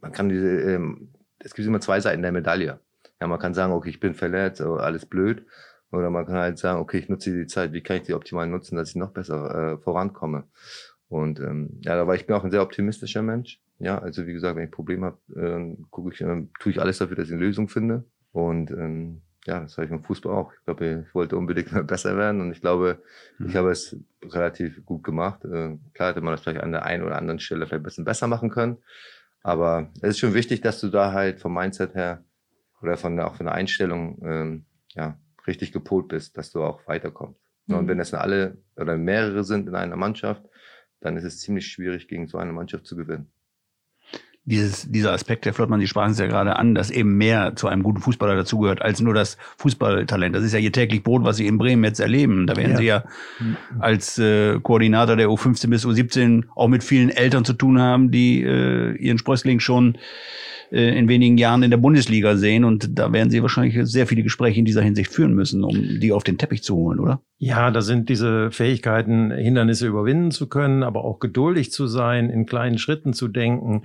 Speaker 4: man kann diese, ähm, es gibt immer zwei Seiten der Medaille. Ja, man kann sagen, okay, ich bin verletzt, alles blöd. Oder man kann halt sagen, okay, ich nutze die Zeit, wie kann ich die optimal nutzen, dass ich noch besser äh, vorankomme. Und ähm, ja, da war ich bin auch ein sehr optimistischer Mensch. Ja, also wie gesagt, wenn ich Probleme habe, äh, gucke ich, äh, tue ich alles dafür, dass ich eine Lösung finde. Und ähm, ja, das habe ich im Fußball auch. Ich glaube, ich wollte unbedingt besser werden und ich glaube, mhm. ich habe es relativ gut gemacht. Äh, klar hätte man das vielleicht an der einen oder anderen Stelle vielleicht ein bisschen besser machen können. Aber es ist schon wichtig, dass du da halt vom Mindset her oder von der, auch von der Einstellung ähm, ja, richtig gepolt bist, dass du auch weiterkommst. Mhm. Und wenn es alle oder mehrere sind in einer Mannschaft, dann ist es ziemlich schwierig, gegen so eine Mannschaft zu gewinnen
Speaker 3: dieses, dieser Aspekt, der Flottmann, die sprachen es ja gerade an, dass eben mehr zu einem guten Fußballer dazugehört als nur das Fußballtalent. Das ist ja ihr täglich Brot, was sie in Bremen jetzt erleben. Da werden ja. sie ja als äh, Koordinator der U15 bis U17 auch mit vielen Eltern zu tun haben, die äh, ihren Sprössling schon äh, in wenigen Jahren in der Bundesliga sehen. Und da werden Sie wahrscheinlich sehr viele Gespräche in dieser Hinsicht führen müssen, um die auf den Teppich zu holen, oder?
Speaker 5: Ja, da sind diese Fähigkeiten, Hindernisse überwinden zu können, aber auch geduldig zu sein, in kleinen Schritten zu denken.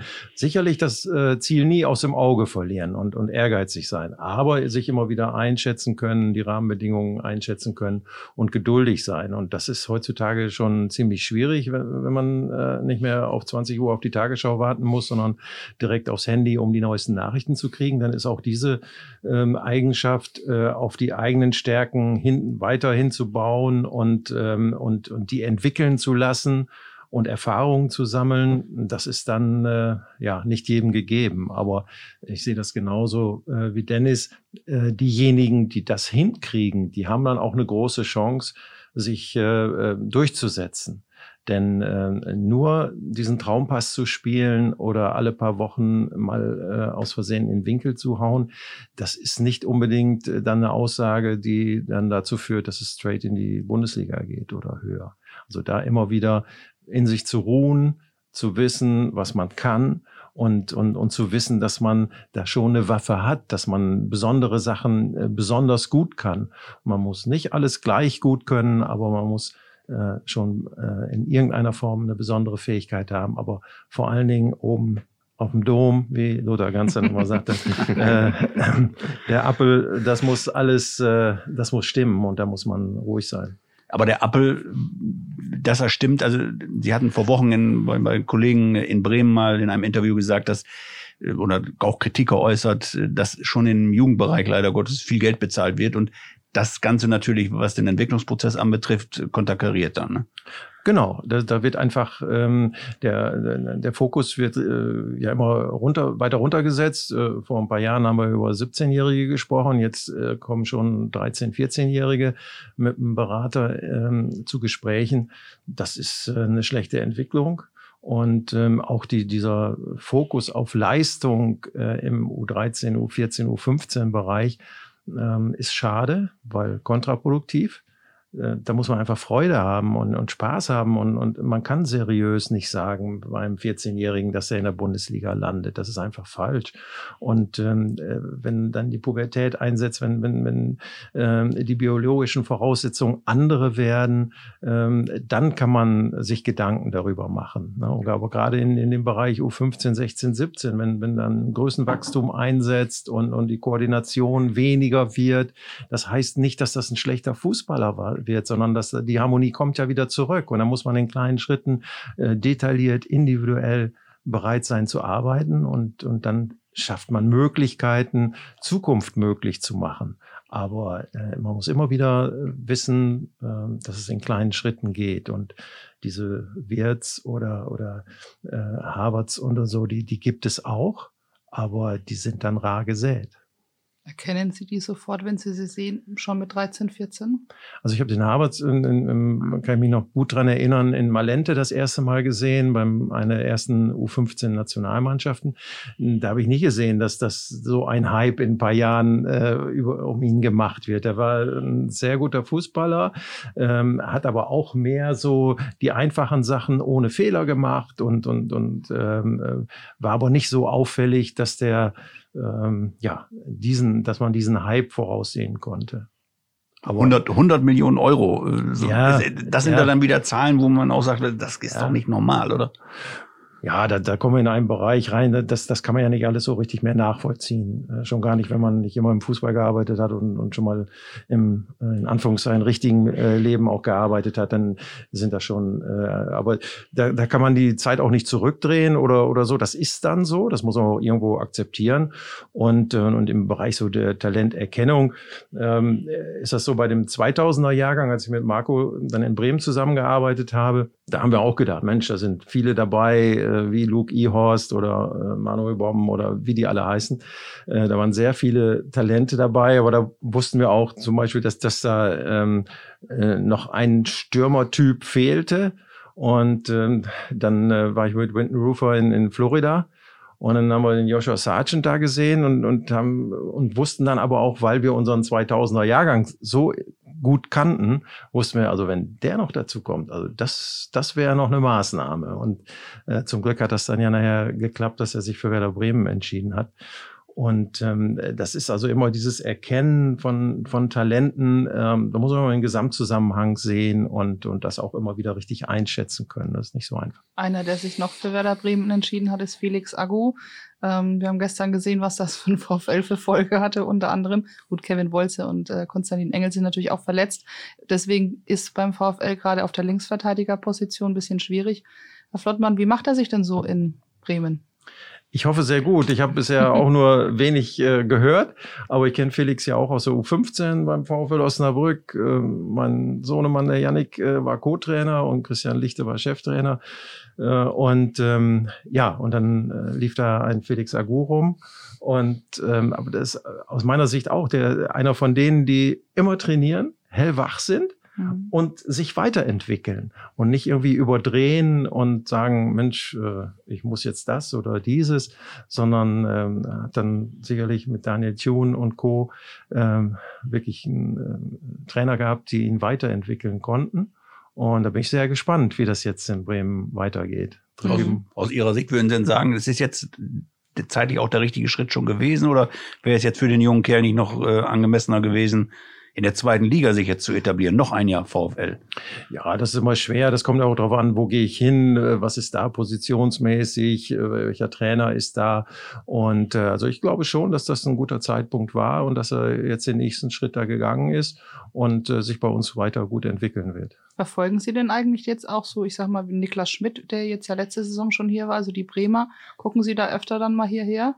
Speaker 5: Sicherlich das äh, Ziel nie aus dem Auge verlieren und, und ehrgeizig sein, aber sich immer wieder einschätzen können, die Rahmenbedingungen einschätzen können und geduldig sein. Und das ist heutzutage schon ziemlich schwierig, wenn, man äh, nicht mehr auf 20 Uhr auf die Tagesschau warten muss, sondern direkt aufs Handy, um die neuesten Nachrichten zu kriegen. Dann ist auch diese ähm, Eigenschaft, äh, auf die eigenen Stärken hin, hinzubauen, aufzubauen und, ähm, und, und die entwickeln zu lassen und Erfahrungen zu sammeln, das ist dann äh, ja nicht jedem gegeben. Aber ich sehe das genauso äh, wie Dennis. Äh, diejenigen, die das hinkriegen, die haben dann auch eine große Chance, sich äh, äh durchzusetzen. Denn äh, nur diesen Traumpass zu spielen oder alle paar Wochen mal äh, aus Versehen in den Winkel zu hauen, das ist nicht unbedingt äh, dann eine Aussage, die dann dazu führt, dass es straight in die Bundesliga geht oder höher. Also da immer wieder in sich zu ruhen, zu wissen, was man kann und, und, und zu wissen, dass man da schon eine Waffe hat, dass man besondere Sachen äh, besonders gut kann. Man muss nicht alles gleich gut können, aber man muss äh, schon äh, in irgendeiner Form eine besondere Fähigkeit haben, aber vor allen Dingen oben auf dem Dom, wie Lothar ganz dann immer sagte, äh, der Appel, das muss alles, das muss stimmen und da muss man ruhig sein.
Speaker 3: Aber der Appel, dass er stimmt, also Sie hatten vor Wochen in, bei, bei Kollegen in Bremen mal in einem Interview gesagt, dass äh, oder auch Kritik geäußert, dass schon im Jugendbereich leider Gottes viel Geld bezahlt wird. Und das Ganze natürlich, was den Entwicklungsprozess anbetrifft, konterkariert dann. Ne?
Speaker 5: Genau, da, da wird einfach ähm, der, der Fokus wird äh, ja immer runter, weiter runtergesetzt. Äh, vor ein paar Jahren haben wir über 17-Jährige gesprochen, jetzt äh, kommen schon 13-, 14-Jährige mit einem Berater ähm, zu Gesprächen. Das ist äh, eine schlechte Entwicklung. Und ähm, auch die, dieser Fokus auf Leistung äh, im U13, U14, U15-Bereich ähm, ist schade, weil kontraproduktiv. Äh, da muss man einfach Freude haben und, und Spaß haben und, und man kann seriös nicht sagen beim 14-Jährigen, dass er in der Bundesliga landet. Das ist einfach falsch. Und ähm, äh, wenn dann die Pubertät einsetzt, wenn, wenn, wenn ähm, die biologischen Voraussetzungen andere werden, ähm, dann kann man sich Gedanken darüber machen. Ne? Aber gerade in, in dem Bereich U15, 16, 17, wenn, wenn dann Größenwachstum einsetzt und, und die Koordination weniger wird, das heißt nicht, dass das ein schlechter Fußballer war wird, sondern dass die Harmonie kommt ja wieder zurück. Und da muss man in kleinen Schritten äh, detailliert, individuell bereit sein zu arbeiten und, und dann schafft man Möglichkeiten, Zukunft möglich zu machen. Aber äh, man muss immer wieder äh, wissen, äh, dass es in kleinen Schritten geht. Und diese Wirts oder, oder äh, Harvards und so, die, die gibt es auch, aber die sind dann rar gesät.
Speaker 2: Erkennen Sie die sofort, wenn Sie sie sehen, schon mit 13, 14?
Speaker 5: Also ich habe den Havertz, in, in, in, kann ich mich noch gut dran erinnern, in Malente das erste Mal gesehen, beim einer ersten U15-Nationalmannschaften. Da habe ich nicht gesehen, dass das so ein Hype in ein paar Jahren äh, über, um ihn gemacht wird. Er war ein sehr guter Fußballer, ähm, hat aber auch mehr so die einfachen Sachen ohne Fehler gemacht und, und, und ähm, äh, war aber nicht so auffällig, dass der ähm, ja, diesen, dass man diesen Hype voraussehen konnte.
Speaker 3: Aber 100, 100 Millionen Euro. Äh, so, ja, das sind ja. dann wieder Zahlen, wo man auch sagt, das ist ja. doch nicht normal, oder?
Speaker 5: Ja, da, da kommen wir in einen Bereich rein, das, das kann man ja nicht alles so richtig mehr nachvollziehen. Äh, schon gar nicht, wenn man nicht immer im Fußball gearbeitet hat und, und schon mal im, äh, in Anführungszeichen, richtigen äh, Leben auch gearbeitet hat, dann sind das schon, äh, aber da, da kann man die Zeit auch nicht zurückdrehen oder, oder so. Das ist dann so, das muss man auch irgendwo akzeptieren. Und, und im Bereich so der Talenterkennung ähm, ist das so bei dem 2000er Jahrgang, als ich mit Marco dann in Bremen zusammengearbeitet habe, da haben wir auch gedacht, Mensch, da sind viele dabei, äh, wie Luke Ehorst oder äh, Manuel Bomben oder wie die alle heißen. Äh, da waren sehr viele Talente dabei, aber da wussten wir auch zum Beispiel, dass, dass da ähm, äh, noch ein Stürmertyp fehlte. Und ähm, dann äh, war ich mit Winton Roofer in, in Florida. Und dann haben wir den Joshua Sargent da gesehen und, und haben und wussten dann aber auch, weil wir unseren 2000er Jahrgang so gut kannten, wussten wir, also wenn der noch dazu kommt, also das, das wäre noch eine Maßnahme. Und äh, zum Glück hat das dann ja nachher geklappt, dass er sich für Werder Bremen entschieden hat. Und ähm, das ist also immer dieses Erkennen von, von Talenten. Ähm, da muss man immer den Gesamtzusammenhang sehen und, und das auch immer wieder richtig einschätzen können. Das ist nicht so einfach.
Speaker 2: Einer, der sich noch für Werder Bremen entschieden hat, ist Felix Agu. Ähm, wir haben gestern gesehen, was das für ein VfL für Folge hatte, unter anderem. Gut, Kevin Wolze und äh, Konstantin Engel sind natürlich auch verletzt. Deswegen ist beim VfL gerade auf der Linksverteidigerposition ein bisschen schwierig. Herr Flottmann, wie macht er sich denn so in Bremen?
Speaker 5: Ich hoffe sehr gut. Ich habe bisher auch nur wenig äh, gehört, aber ich kenne Felix ja auch aus der U15 beim VfL Osnabrück. Äh, mein Sohnemann, der Yannick, äh, war Co-Trainer und Christian Lichte war Cheftrainer. Äh, und ähm, ja, und dann äh, lief da ein Felix Agur rum. Und ähm, aber das ist aus meiner Sicht auch der einer von denen, die immer trainieren, hellwach sind mhm. und sich weiterentwickeln und nicht irgendwie überdrehen und sagen, Mensch, äh, ich muss jetzt das oder dieses, sondern ähm, hat dann sicherlich mit Daniel Thune und Co. Ähm, wirklich einen äh, Trainer gehabt, die ihn weiterentwickeln konnten. Und da bin ich sehr gespannt, wie das jetzt in Bremen weitergeht.
Speaker 3: Aus, aus Ihrer Sicht würden Sie denn sagen, das ist jetzt zeitlich auch der richtige Schritt schon gewesen oder wäre es jetzt für den jungen Kerl nicht noch äh, angemessener gewesen, in der zweiten Liga sich jetzt zu etablieren. Noch ein Jahr VfL.
Speaker 5: Ja, das ist immer schwer. Das kommt auch darauf an, wo gehe ich hin, äh, was ist da positionsmäßig, äh, welcher Trainer ist da. Und äh, also ich glaube schon, dass das ein guter Zeitpunkt war und dass er jetzt den nächsten Schritt da gegangen ist und sich bei uns weiter gut entwickeln wird.
Speaker 2: Verfolgen Sie denn eigentlich jetzt auch so, ich sag mal, wie Niklas Schmidt, der jetzt ja letzte Saison schon hier war, also die Bremer, gucken Sie da öfter dann mal hierher?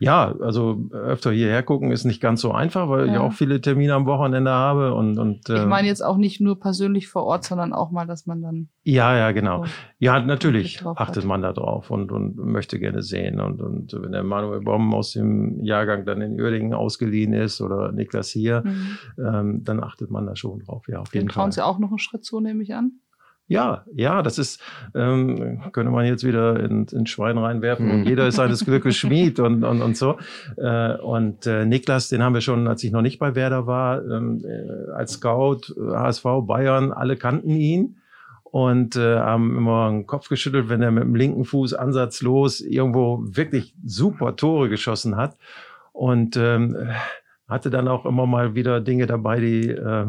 Speaker 5: Ja, also öfter hierher gucken ist nicht ganz so einfach, weil ja. ich auch viele Termine am Wochenende habe und und
Speaker 2: äh, ich meine jetzt auch nicht nur persönlich vor Ort, sondern auch mal, dass man dann
Speaker 5: ja ja genau ja natürlich achtet man da drauf und und möchte gerne sehen und und wenn der Manuel Bomben aus dem Jahrgang dann in Uerdingen ausgeliehen ist oder Niklas hier, mhm. ähm, dann achtet man da schon drauf. Ja, auf
Speaker 2: jeden Den Fall. trauen Sie auch noch einen Schritt zu, nehme ich an.
Speaker 5: Ja, ja, das ist, ähm, könnte man jetzt wieder in, in Schwein reinwerfen und jeder ist seines Glückes Schmied und, und, und so. Äh, und äh, Niklas, den haben wir schon, als ich noch nicht bei Werder war, ähm, äh, als Scout, HSV, Bayern, alle kannten ihn und äh, haben immer den Kopf geschüttelt, wenn er mit dem linken Fuß ansatzlos irgendwo wirklich super Tore geschossen hat. Und ähm, hatte dann auch immer mal wieder Dinge dabei, die, äh,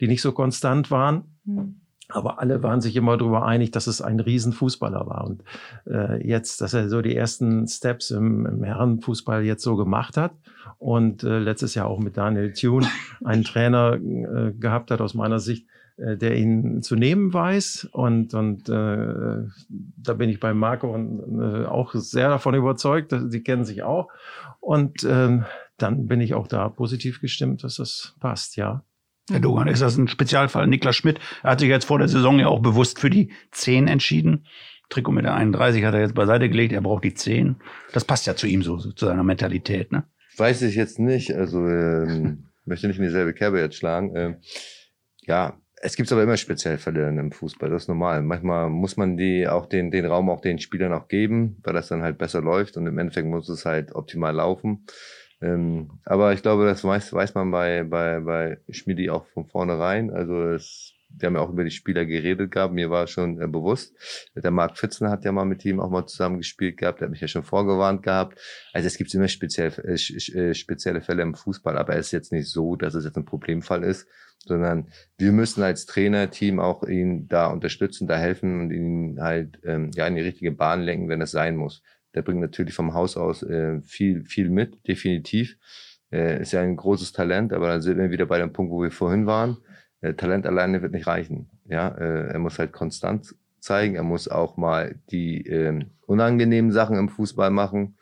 Speaker 5: die nicht so konstant waren. Mhm. Aber alle waren sich immer darüber einig, dass es ein Riesenfußballer war. Und äh, jetzt, dass er so die ersten Steps im, im Herrenfußball jetzt so gemacht hat und äh, letztes Jahr auch mit Daniel Thune einen Trainer äh, gehabt hat, aus meiner Sicht, äh, der ihn zu nehmen weiß. Und, und äh, da bin ich bei Marco und, äh, auch sehr davon überzeugt. Sie kennen sich auch. Und äh, dann bin ich auch da positiv gestimmt, dass das passt, ja.
Speaker 3: Herr Dogan, ist das ein Spezialfall? Niklas Schmidt hat sich jetzt vor der Saison ja auch bewusst für die 10 entschieden. Trikot mit der 31 hat er jetzt beiseite gelegt, er braucht die 10. Das passt ja zu ihm so, zu seiner Mentalität, ne?
Speaker 4: Weiß ich jetzt nicht. Also ähm, möchte nicht in dieselbe Kerbe jetzt schlagen. Ähm, ja, es gibt aber immer Spezialfälle im Fußball, das ist normal. Manchmal muss man die auch den, den Raum auch den Spielern auch geben, weil das dann halt besser läuft und im Endeffekt muss es halt optimal laufen. Ähm, aber ich glaube, das weiß, weiß man bei, bei, bei Schmidi auch von vornherein. Also es, wir haben ja auch über die Spieler geredet gehabt, mir war schon äh, bewusst. Der Marc Pfitzen hat ja mal mit ihm auch mal zusammen gespielt gehabt, der hat mich ja schon vorgewarnt gehabt. Also es gibt immer speziell, äh, äh, spezielle Fälle im Fußball, aber es ist jetzt nicht so, dass es jetzt ein Problemfall ist sondern wir müssen als Trainerteam auch ihn da unterstützen, da helfen und ihn halt ähm, ja in die richtige Bahn lenken, wenn es sein muss. Der bringt natürlich vom Haus aus äh, viel viel mit, definitiv. Äh, ist ja ein großes Talent, aber dann sind wir wieder bei dem Punkt, wo wir vorhin waren. Äh, Talent alleine wird nicht reichen. Ja, äh, er muss halt konstant zeigen. Er muss auch mal die äh, unangenehmen Sachen im Fußball machen.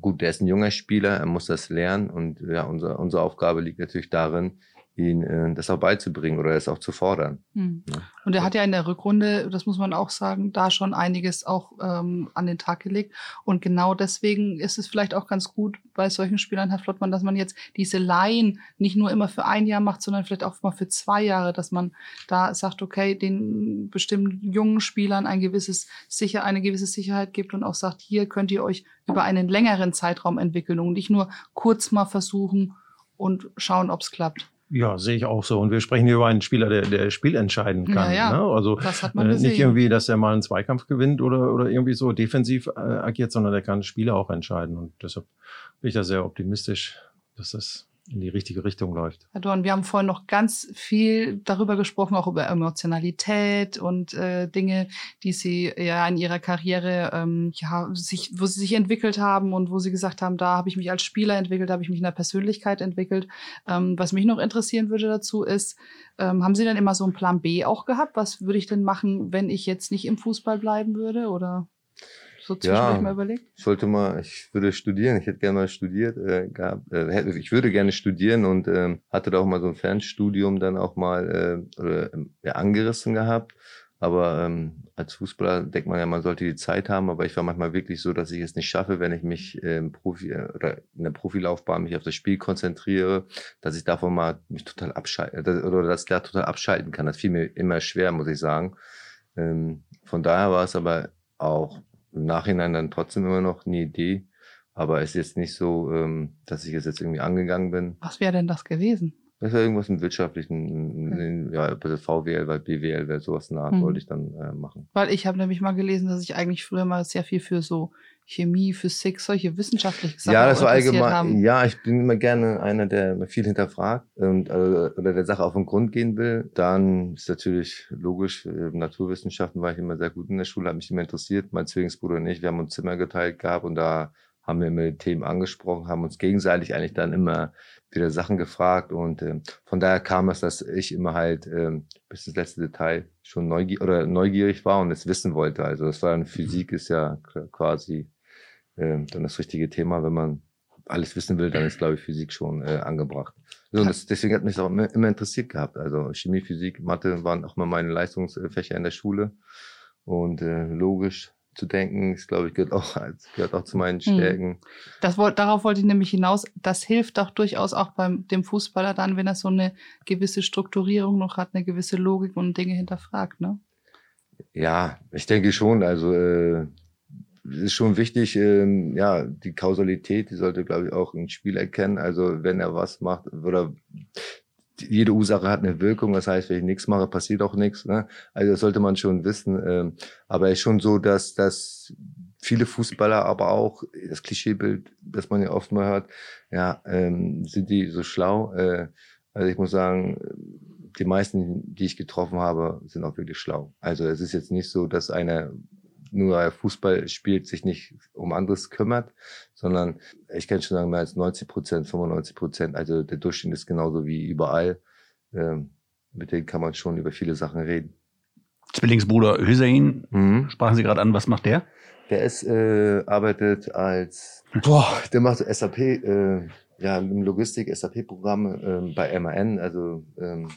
Speaker 4: Gut, der ist ein junger Spieler, er muss das lernen und ja, unser, unsere Aufgabe liegt natürlich darin, ihn äh, das auch beizubringen oder es auch zu fordern.
Speaker 2: Hm. Ja. Und er hat ja in der Rückrunde, das muss man auch sagen, da schon einiges auch ähm, an den Tag gelegt. Und genau deswegen ist es vielleicht auch ganz gut bei solchen Spielern, Herr Flottmann, dass man jetzt diese Laien nicht nur immer für ein Jahr macht, sondern vielleicht auch mal für zwei Jahre, dass man da sagt, okay, den bestimmten jungen Spielern ein gewisses sicher, eine gewisse Sicherheit gibt und auch sagt, hier könnt ihr euch über einen längeren Zeitraum entwickeln und nicht nur kurz mal versuchen und schauen, ob es klappt.
Speaker 5: Ja, sehe ich auch so. Und wir sprechen hier über einen Spieler, der, der Spiel entscheiden kann. Ja, ja. Ne? Also
Speaker 2: das hat man äh,
Speaker 5: nicht irgendwie, dass er mal einen Zweikampf gewinnt oder, oder irgendwie so defensiv äh, agiert, sondern der kann Spiele auch entscheiden. Und deshalb bin ich da sehr optimistisch, dass das in die richtige Richtung läuft.
Speaker 2: Herr Dorn, wir haben vorhin noch ganz viel darüber gesprochen, auch über Emotionalität und äh, Dinge, die Sie ja in Ihrer Karriere ähm, ja sich, wo Sie sich entwickelt haben und wo Sie gesagt haben, da habe ich mich als Spieler entwickelt, habe ich mich in der Persönlichkeit entwickelt. Ähm, was mich noch interessieren würde dazu ist, ähm, haben Sie dann immer so einen Plan B auch gehabt? Was würde ich denn machen, wenn ich jetzt nicht im Fußball bleiben würde? Oder so zwischendurch ja, mal überlegt?
Speaker 4: Ich wollte mal, ich würde studieren, ich hätte gerne mal studiert äh, gehabt, äh, ich würde gerne studieren und äh, hatte da auch mal so ein Fernstudium dann auch mal äh, oder, äh, angerissen gehabt. Aber ähm, als Fußballer denkt man ja, man sollte die Zeit haben, aber ich war manchmal wirklich so, dass ich es nicht schaffe, wenn ich mich ähm, Profi äh, oder in der Profilaufbahn mich auf das Spiel konzentriere, dass ich davon mal mich total abschalten oder dass ich da total abschalten kann. Das fiel mir immer schwer, muss ich sagen. Ähm, von daher war es aber auch im Nachhinein dann trotzdem immer noch eine Idee. Aber es ist jetzt nicht so, ähm, dass ich es jetzt irgendwie angegangen bin.
Speaker 2: Was wäre denn das gewesen?
Speaker 4: Das wäre irgendwas im wirtschaftlichen, ja, bitte VWL, weil BWL wäre sowas nah, hm. wollte ich dann äh, machen.
Speaker 2: Weil ich habe nämlich mal gelesen, dass ich eigentlich früher mal sehr viel für so Chemie, Physik, solche wissenschaftlichen
Speaker 4: Sachen Ja, das war allgemein. Haben. Ja, ich bin immer gerne einer, der viel hinterfragt und äh, oder der Sache auf den Grund gehen will. Dann ist natürlich logisch, äh, Naturwissenschaften war ich immer sehr gut in der Schule, hat mich immer interessiert. Mein Zwillingsbruder und ich, wir haben uns Zimmer geteilt gehabt und da haben wir immer Themen angesprochen, haben uns gegenseitig eigentlich dann immer wieder Sachen gefragt und äh, von daher kam es, dass ich immer halt äh, bis ins letzte Detail schon neugierig oder neugierig war und es wissen wollte. Also es war dann Physik ist ja quasi äh, dann das richtige Thema, wenn man alles wissen will, dann ist glaube ich Physik schon äh, angebracht. So, das, deswegen hat mich das auch immer, immer interessiert gehabt. Also Chemie, Physik, Mathe waren auch mal meine Leistungsfächer in der Schule und äh, logisch zu denken, ist, glaube ich, gehört auch, gehört auch zu meinen hm. Stärken.
Speaker 2: Das, darauf wollte ich nämlich hinaus. Das hilft doch durchaus auch beim dem Fußballer dann, wenn er so eine gewisse Strukturierung noch hat, eine gewisse Logik und Dinge hinterfragt, ne?
Speaker 4: Ja, ich denke schon. Also äh, ist schon wichtig, äh, ja, die Kausalität, die sollte, glaube ich, auch ein Spieler kennen. Also wenn er was macht oder jede Ursache hat eine Wirkung, das heißt, wenn ich nichts mache, passiert auch nichts. Ne? Also das sollte man schon wissen. Ähm, aber es ist schon so, dass, dass viele Fußballer, aber auch das Klischeebild, das man ja oft mal hört, ja, ähm, sind die so schlau. Äh, also ich muss sagen, die meisten, die ich getroffen habe, sind auch wirklich schlau. Also es ist jetzt nicht so, dass einer nur Fußball spielt, sich nicht um anderes kümmert, sondern ich kann schon sagen, mehr als 90 Prozent, 95 Prozent, also der Durchschnitt ist genauso wie überall. Ähm, mit denen kann man schon über viele Sachen reden.
Speaker 3: Zwillingsbruder Hüseyin, mhm. sprachen Sie gerade an, was macht der?
Speaker 4: Der ist, äh, arbeitet als, boah, der macht SAP, äh, ja, im Logistik, SAP-Programm äh, bei MAN, also ähm,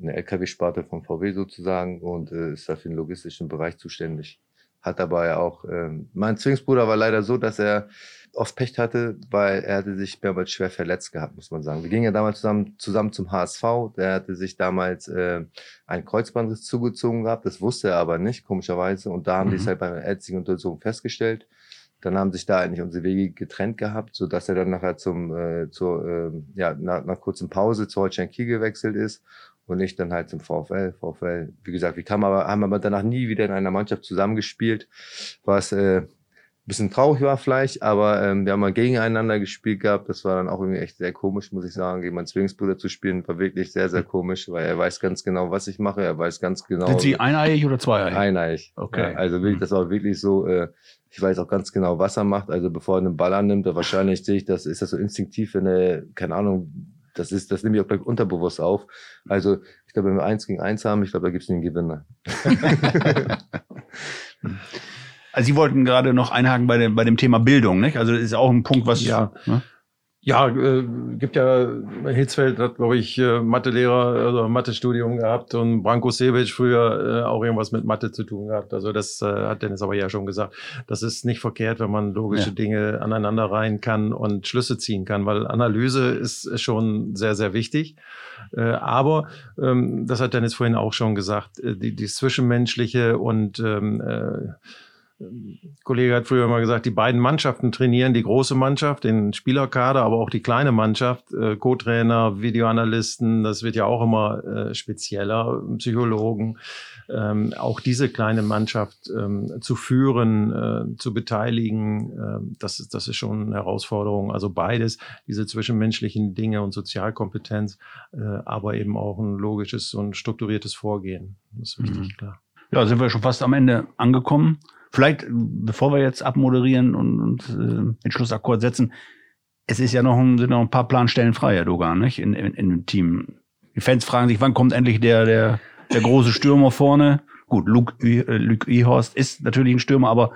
Speaker 4: eine LKW-Sparte von VW sozusagen und äh, ist da für den logistischen Bereich zuständig. Hat ja auch, ähm, mein Zwillingsbruder war leider so, dass er oft Pech hatte, weil er hatte sich mehrmals schwer verletzt gehabt, muss man sagen. Wir gingen ja damals zusammen, zusammen zum HSV. Der hatte sich damals äh, ein Kreuzbandriss zugezogen gehabt. Das wusste er aber nicht, komischerweise. Und da haben mhm. die es halt bei einer ärztlichen Untersuchung festgestellt. Dann haben sich da eigentlich unsere Wege getrennt gehabt, so dass er dann nachher zum, äh, zur, äh, ja, nach, nach kurzen Pause zu Holstein Kiel gewechselt ist und ich dann halt zum VfL. VfL, wie gesagt, wir kamen aber, haben aber danach nie wieder in einer Mannschaft zusammengespielt, was äh, bisschen traurig war vielleicht, aber ähm, wir haben mal gegeneinander gespielt gehabt. Das war dann auch irgendwie echt sehr komisch, muss ich sagen. Gegen meinen Zwillingsbruder zu spielen, war wirklich sehr, sehr komisch, weil er weiß ganz genau, was ich mache. Er weiß ganz genau.
Speaker 3: Sind Sie eineiig oder zweieiig?
Speaker 4: Eineiig. Okay. Ja, also wirklich, das war wirklich so, äh, ich weiß auch ganz genau, was er macht. Also bevor er einen Ball annimmt, wahrscheinlich sehe ich das, ist das so instinktiv, wenn er, keine Ahnung, das ist, das nehme ich auch gleich unterbewusst auf. Also, ich glaube, wenn wir eins gegen eins haben, ich glaube, da gibt es einen Gewinner.
Speaker 3: Also Sie wollten gerade noch einhaken bei dem, bei dem Thema Bildung, nicht? Also das ist auch ein Punkt, was
Speaker 5: ja. Ne? Ja, äh, gibt ja, Hitzfeld hat, glaube ich, äh, Mathelehrer, also Mathestudium gehabt und Branko Sevic früher äh, auch irgendwas mit Mathe zu tun gehabt. Also das äh, hat Dennis aber ja schon gesagt. Das ist nicht verkehrt, wenn man logische ja. Dinge aneinander rein kann und Schlüsse ziehen kann, weil Analyse ist schon sehr, sehr wichtig. Äh, aber, ähm, das hat Dennis vorhin auch schon gesagt, äh, die, die Zwischenmenschliche und ähm, äh, Kollege hat früher mal gesagt, die beiden Mannschaften trainieren, die große Mannschaft, den Spielerkader, aber auch die kleine Mannschaft, äh, Co-Trainer, Videoanalysten, das wird ja auch immer äh, spezieller, Psychologen, ähm, auch diese kleine Mannschaft ähm, zu führen, äh, zu beteiligen, äh, das, ist, das ist schon eine Herausforderung. Also beides, diese zwischenmenschlichen Dinge und Sozialkompetenz, aber eben auch ein logisches und strukturiertes Vorgehen. Das ist wichtig, mhm. klar.
Speaker 3: Ja, sind wir schon fast am Ende angekommen. Vielleicht, bevor wir jetzt abmoderieren und, und äh, den Schlussakkord setzen, es ist ja noch ein, sind noch ein paar Planstellen frei, Herr Dogan, nicht? In, in, in dem Team. Die Fans fragen sich, wann kommt endlich der, der, der große Stürmer vorne? Gut, Luke, äh, Luke Ehorst ist natürlich ein Stürmer, aber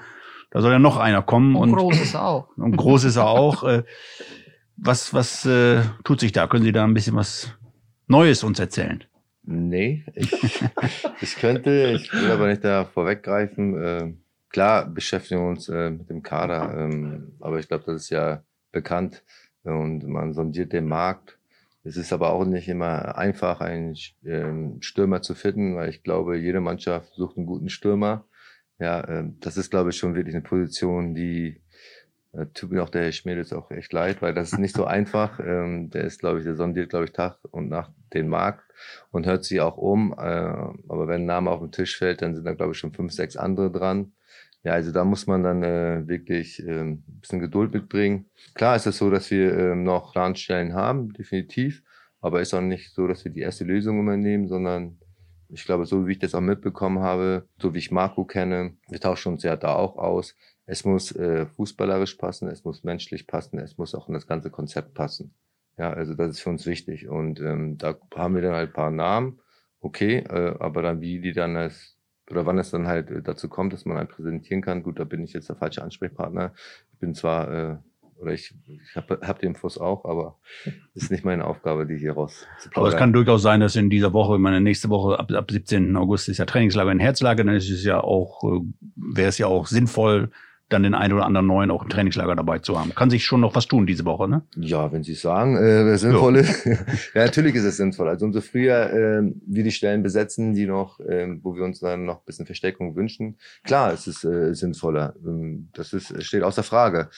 Speaker 3: da soll ja noch einer kommen. Und,
Speaker 2: und groß ist er auch.
Speaker 3: Und groß ist er auch. Äh, was was äh, tut sich da? Können Sie da ein bisschen was Neues uns erzählen?
Speaker 4: Nee, ich, ich könnte, ich will aber nicht da vorweggreifen. Äh, Klar beschäftigen wir uns äh, mit dem Kader, ähm, aber ich glaube, das ist ja bekannt und man sondiert den Markt. Es ist aber auch nicht immer einfach, einen ähm, Stürmer zu finden, weil ich glaube, jede Mannschaft sucht einen guten Stürmer. Ja, äh, das ist, glaube ich, schon wirklich eine Position, die äh, tut mir auch der Herr Schmiedels auch echt leid, weil das ist nicht so einfach. Ähm, der ist, glaube ich, der sondiert, glaube ich, Tag und Nacht den Markt und hört sich auch um. Äh, aber wenn ein Name auf den Tisch fällt, dann sind da, glaube ich, schon fünf, sechs andere dran. Ja, also da muss man dann äh, wirklich äh, ein bisschen Geduld mitbringen. Klar ist es so, dass wir äh, noch Planstellen haben, definitiv. Aber ist auch nicht so, dass wir die erste Lösung immer nehmen, sondern ich glaube, so wie ich das auch mitbekommen habe, so wie ich Marco kenne, wir tauschen uns ja da auch aus. Es muss äh, fußballerisch passen, es muss menschlich passen, es muss auch in das ganze Konzept passen. Ja, also das ist für uns wichtig. Und ähm, da haben wir dann halt ein paar Namen, okay, äh, aber dann wie die dann das oder wann es dann halt äh, dazu kommt, dass man halt präsentieren kann. Gut, da bin ich jetzt der falsche Ansprechpartner. Ich bin zwar, äh, oder ich, ich habe hab den Fuß auch, aber ist nicht meine Aufgabe, die hier raus
Speaker 3: zu plaudern. Aber es kann durchaus sein, dass in dieser Woche, meine nächste Woche ab, ab 17. August ist ja Trainingslager in Herzlager, dann ist es ja auch, äh, wäre es ja auch sinnvoll, dann den einen oder anderen neuen auch im Trainingslager dabei zu haben. Kann sich schon noch was tun diese Woche, ne?
Speaker 4: Ja, wenn Sie sagen, äh, sinnvoll ist. ja, natürlich ist es sinnvoll. Also umso früher äh, wir die Stellen besetzen, die noch, äh, wo wir uns dann noch ein bisschen Verstärkung wünschen, klar, es ist äh, sinnvoller. Ähm, das ist, steht außer Frage.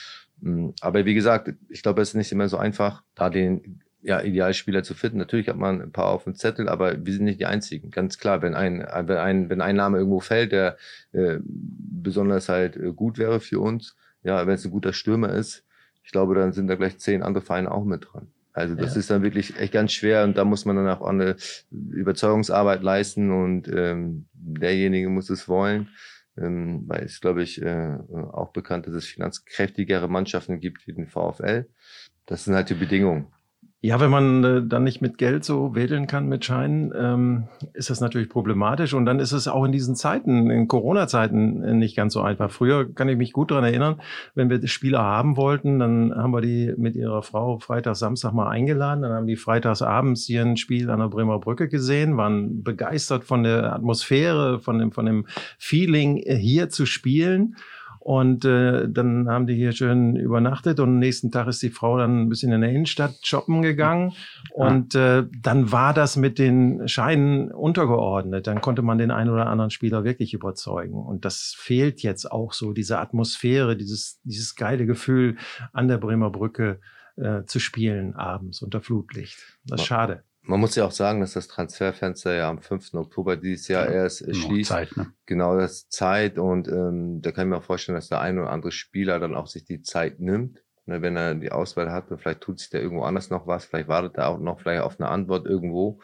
Speaker 4: Ähm, aber wie gesagt, ich glaube, es ist nicht immer so einfach, da den ja, Idealspieler zu finden. Natürlich hat man ein paar auf dem Zettel, aber wir sind nicht die einzigen. Ganz klar, wenn ein, wenn ein, wenn ein Name irgendwo fällt, der äh, besonders halt äh, gut wäre für uns, ja, wenn es ein guter Stürmer ist, ich glaube, dann sind da gleich zehn andere Vereine auch mit dran. Also das ja. ist dann wirklich echt ganz schwer und da muss man dann auch eine Überzeugungsarbeit leisten und ähm, derjenige muss es wollen. Ähm, weil es, glaube ich, äh, auch bekannt, dass es finanzkräftigere Mannschaften gibt wie den VfL. Das sind halt die Bedingungen.
Speaker 5: Ja, wenn man äh, dann nicht mit Geld so wedeln kann mit Scheinen, ähm, ist das natürlich problematisch. Und dann ist es auch in diesen Zeiten, in Corona-Zeiten, äh, nicht ganz so einfach. Früher kann ich mich gut daran erinnern, wenn wir Spieler haben wollten, dann haben wir die mit ihrer Frau Freitag, Samstag mal eingeladen. Dann haben die freitags abends hier ein Spiel an der Bremer Brücke gesehen, waren begeistert von der Atmosphäre, von dem, von dem Feeling, äh, hier zu spielen. Und äh, dann haben die hier schön übernachtet und am nächsten Tag ist die Frau dann ein bisschen in der Innenstadt shoppen gegangen. Und äh, dann war das mit den Scheinen untergeordnet. Dann konnte man den einen oder anderen Spieler wirklich überzeugen. Und das fehlt jetzt auch so, diese Atmosphäre, dieses, dieses geile Gefühl, an der Bremer Brücke äh, zu spielen abends unter Flutlicht. Das ist schade.
Speaker 4: Man muss ja auch sagen, dass das Transferfenster ja am 5. Oktober dieses Jahr ja, erst schließt. Zeit, ne? Genau, das ist Zeit und ähm, da kann ich mir auch vorstellen, dass der ein oder andere Spieler dann auch sich die Zeit nimmt. Ne, wenn er die Auswahl hat, und vielleicht tut sich da irgendwo anders noch was, vielleicht wartet er auch noch vielleicht auf eine Antwort irgendwo.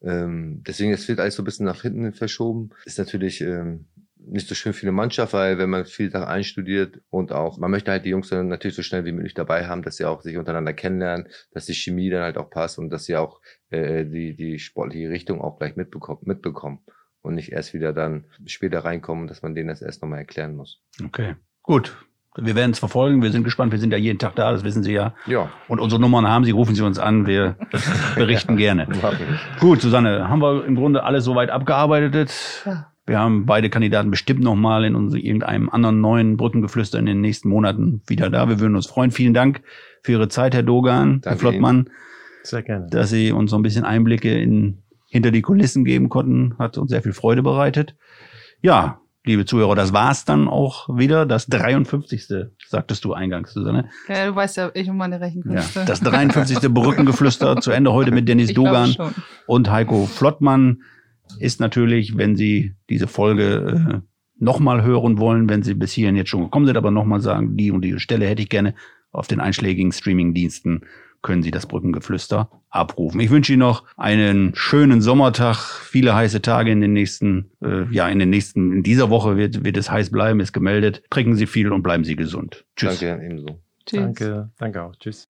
Speaker 4: Ähm, deswegen, es wird alles so ein bisschen nach hinten verschoben. Ist natürlich ähm, nicht so schön für eine Mannschaft, weil wenn man viel da einstudiert und auch, man möchte halt die Jungs dann natürlich so schnell wie möglich dabei haben, dass sie auch sich untereinander kennenlernen, dass die Chemie dann halt auch passt und dass sie auch äh, die, die sportliche Richtung auch gleich mitbekommen, mitbekommen und nicht erst wieder dann später reinkommen, dass man denen das erst nochmal erklären muss.
Speaker 3: Okay, gut. Wir werden es verfolgen. Wir sind gespannt. Wir sind ja jeden Tag da, das wissen Sie ja.
Speaker 4: Ja.
Speaker 3: Und unsere Nummern haben Sie, rufen Sie uns an. Wir berichten gerne. Gut, Susanne, haben wir im Grunde alles soweit abgearbeitet? Ja. Wir haben beide Kandidaten bestimmt nochmal in uns, irgendeinem anderen neuen Brückengeflüster in den nächsten Monaten wieder da. Wir würden uns freuen. Vielen Dank für Ihre Zeit, Herr Dogan, Danke Herr Flottmann. Ihnen.
Speaker 5: Sehr gerne.
Speaker 3: Dass Sie uns so ein bisschen Einblicke in, hinter die Kulissen geben konnten. Hat uns sehr viel Freude bereitet. Ja, liebe Zuhörer, das war's dann auch wieder. Das 53. sagtest du eingangs, Susanne.
Speaker 2: Ja, du weißt ja, ich und meine Rechenkünste.
Speaker 3: Ja, das 53. Brückengeflüster zu Ende heute mit Dennis ich Dogan und Heiko Flottmann ist natürlich, wenn Sie diese Folge äh, nochmal hören wollen, wenn Sie bis hierhin jetzt schon gekommen sind, aber nochmal sagen, die und die Stelle hätte ich gerne auf den einschlägigen Streaming-Diensten können Sie das Brückengeflüster abrufen. Ich wünsche Ihnen noch einen schönen Sommertag, viele heiße Tage in den nächsten, äh, ja, in den nächsten, in dieser Woche wird, wird es heiß bleiben, ist gemeldet. Trinken Sie viel und bleiben Sie gesund.
Speaker 4: Tschüss. Danke, ebenso.
Speaker 5: Tschüss. Danke, danke auch. Tschüss.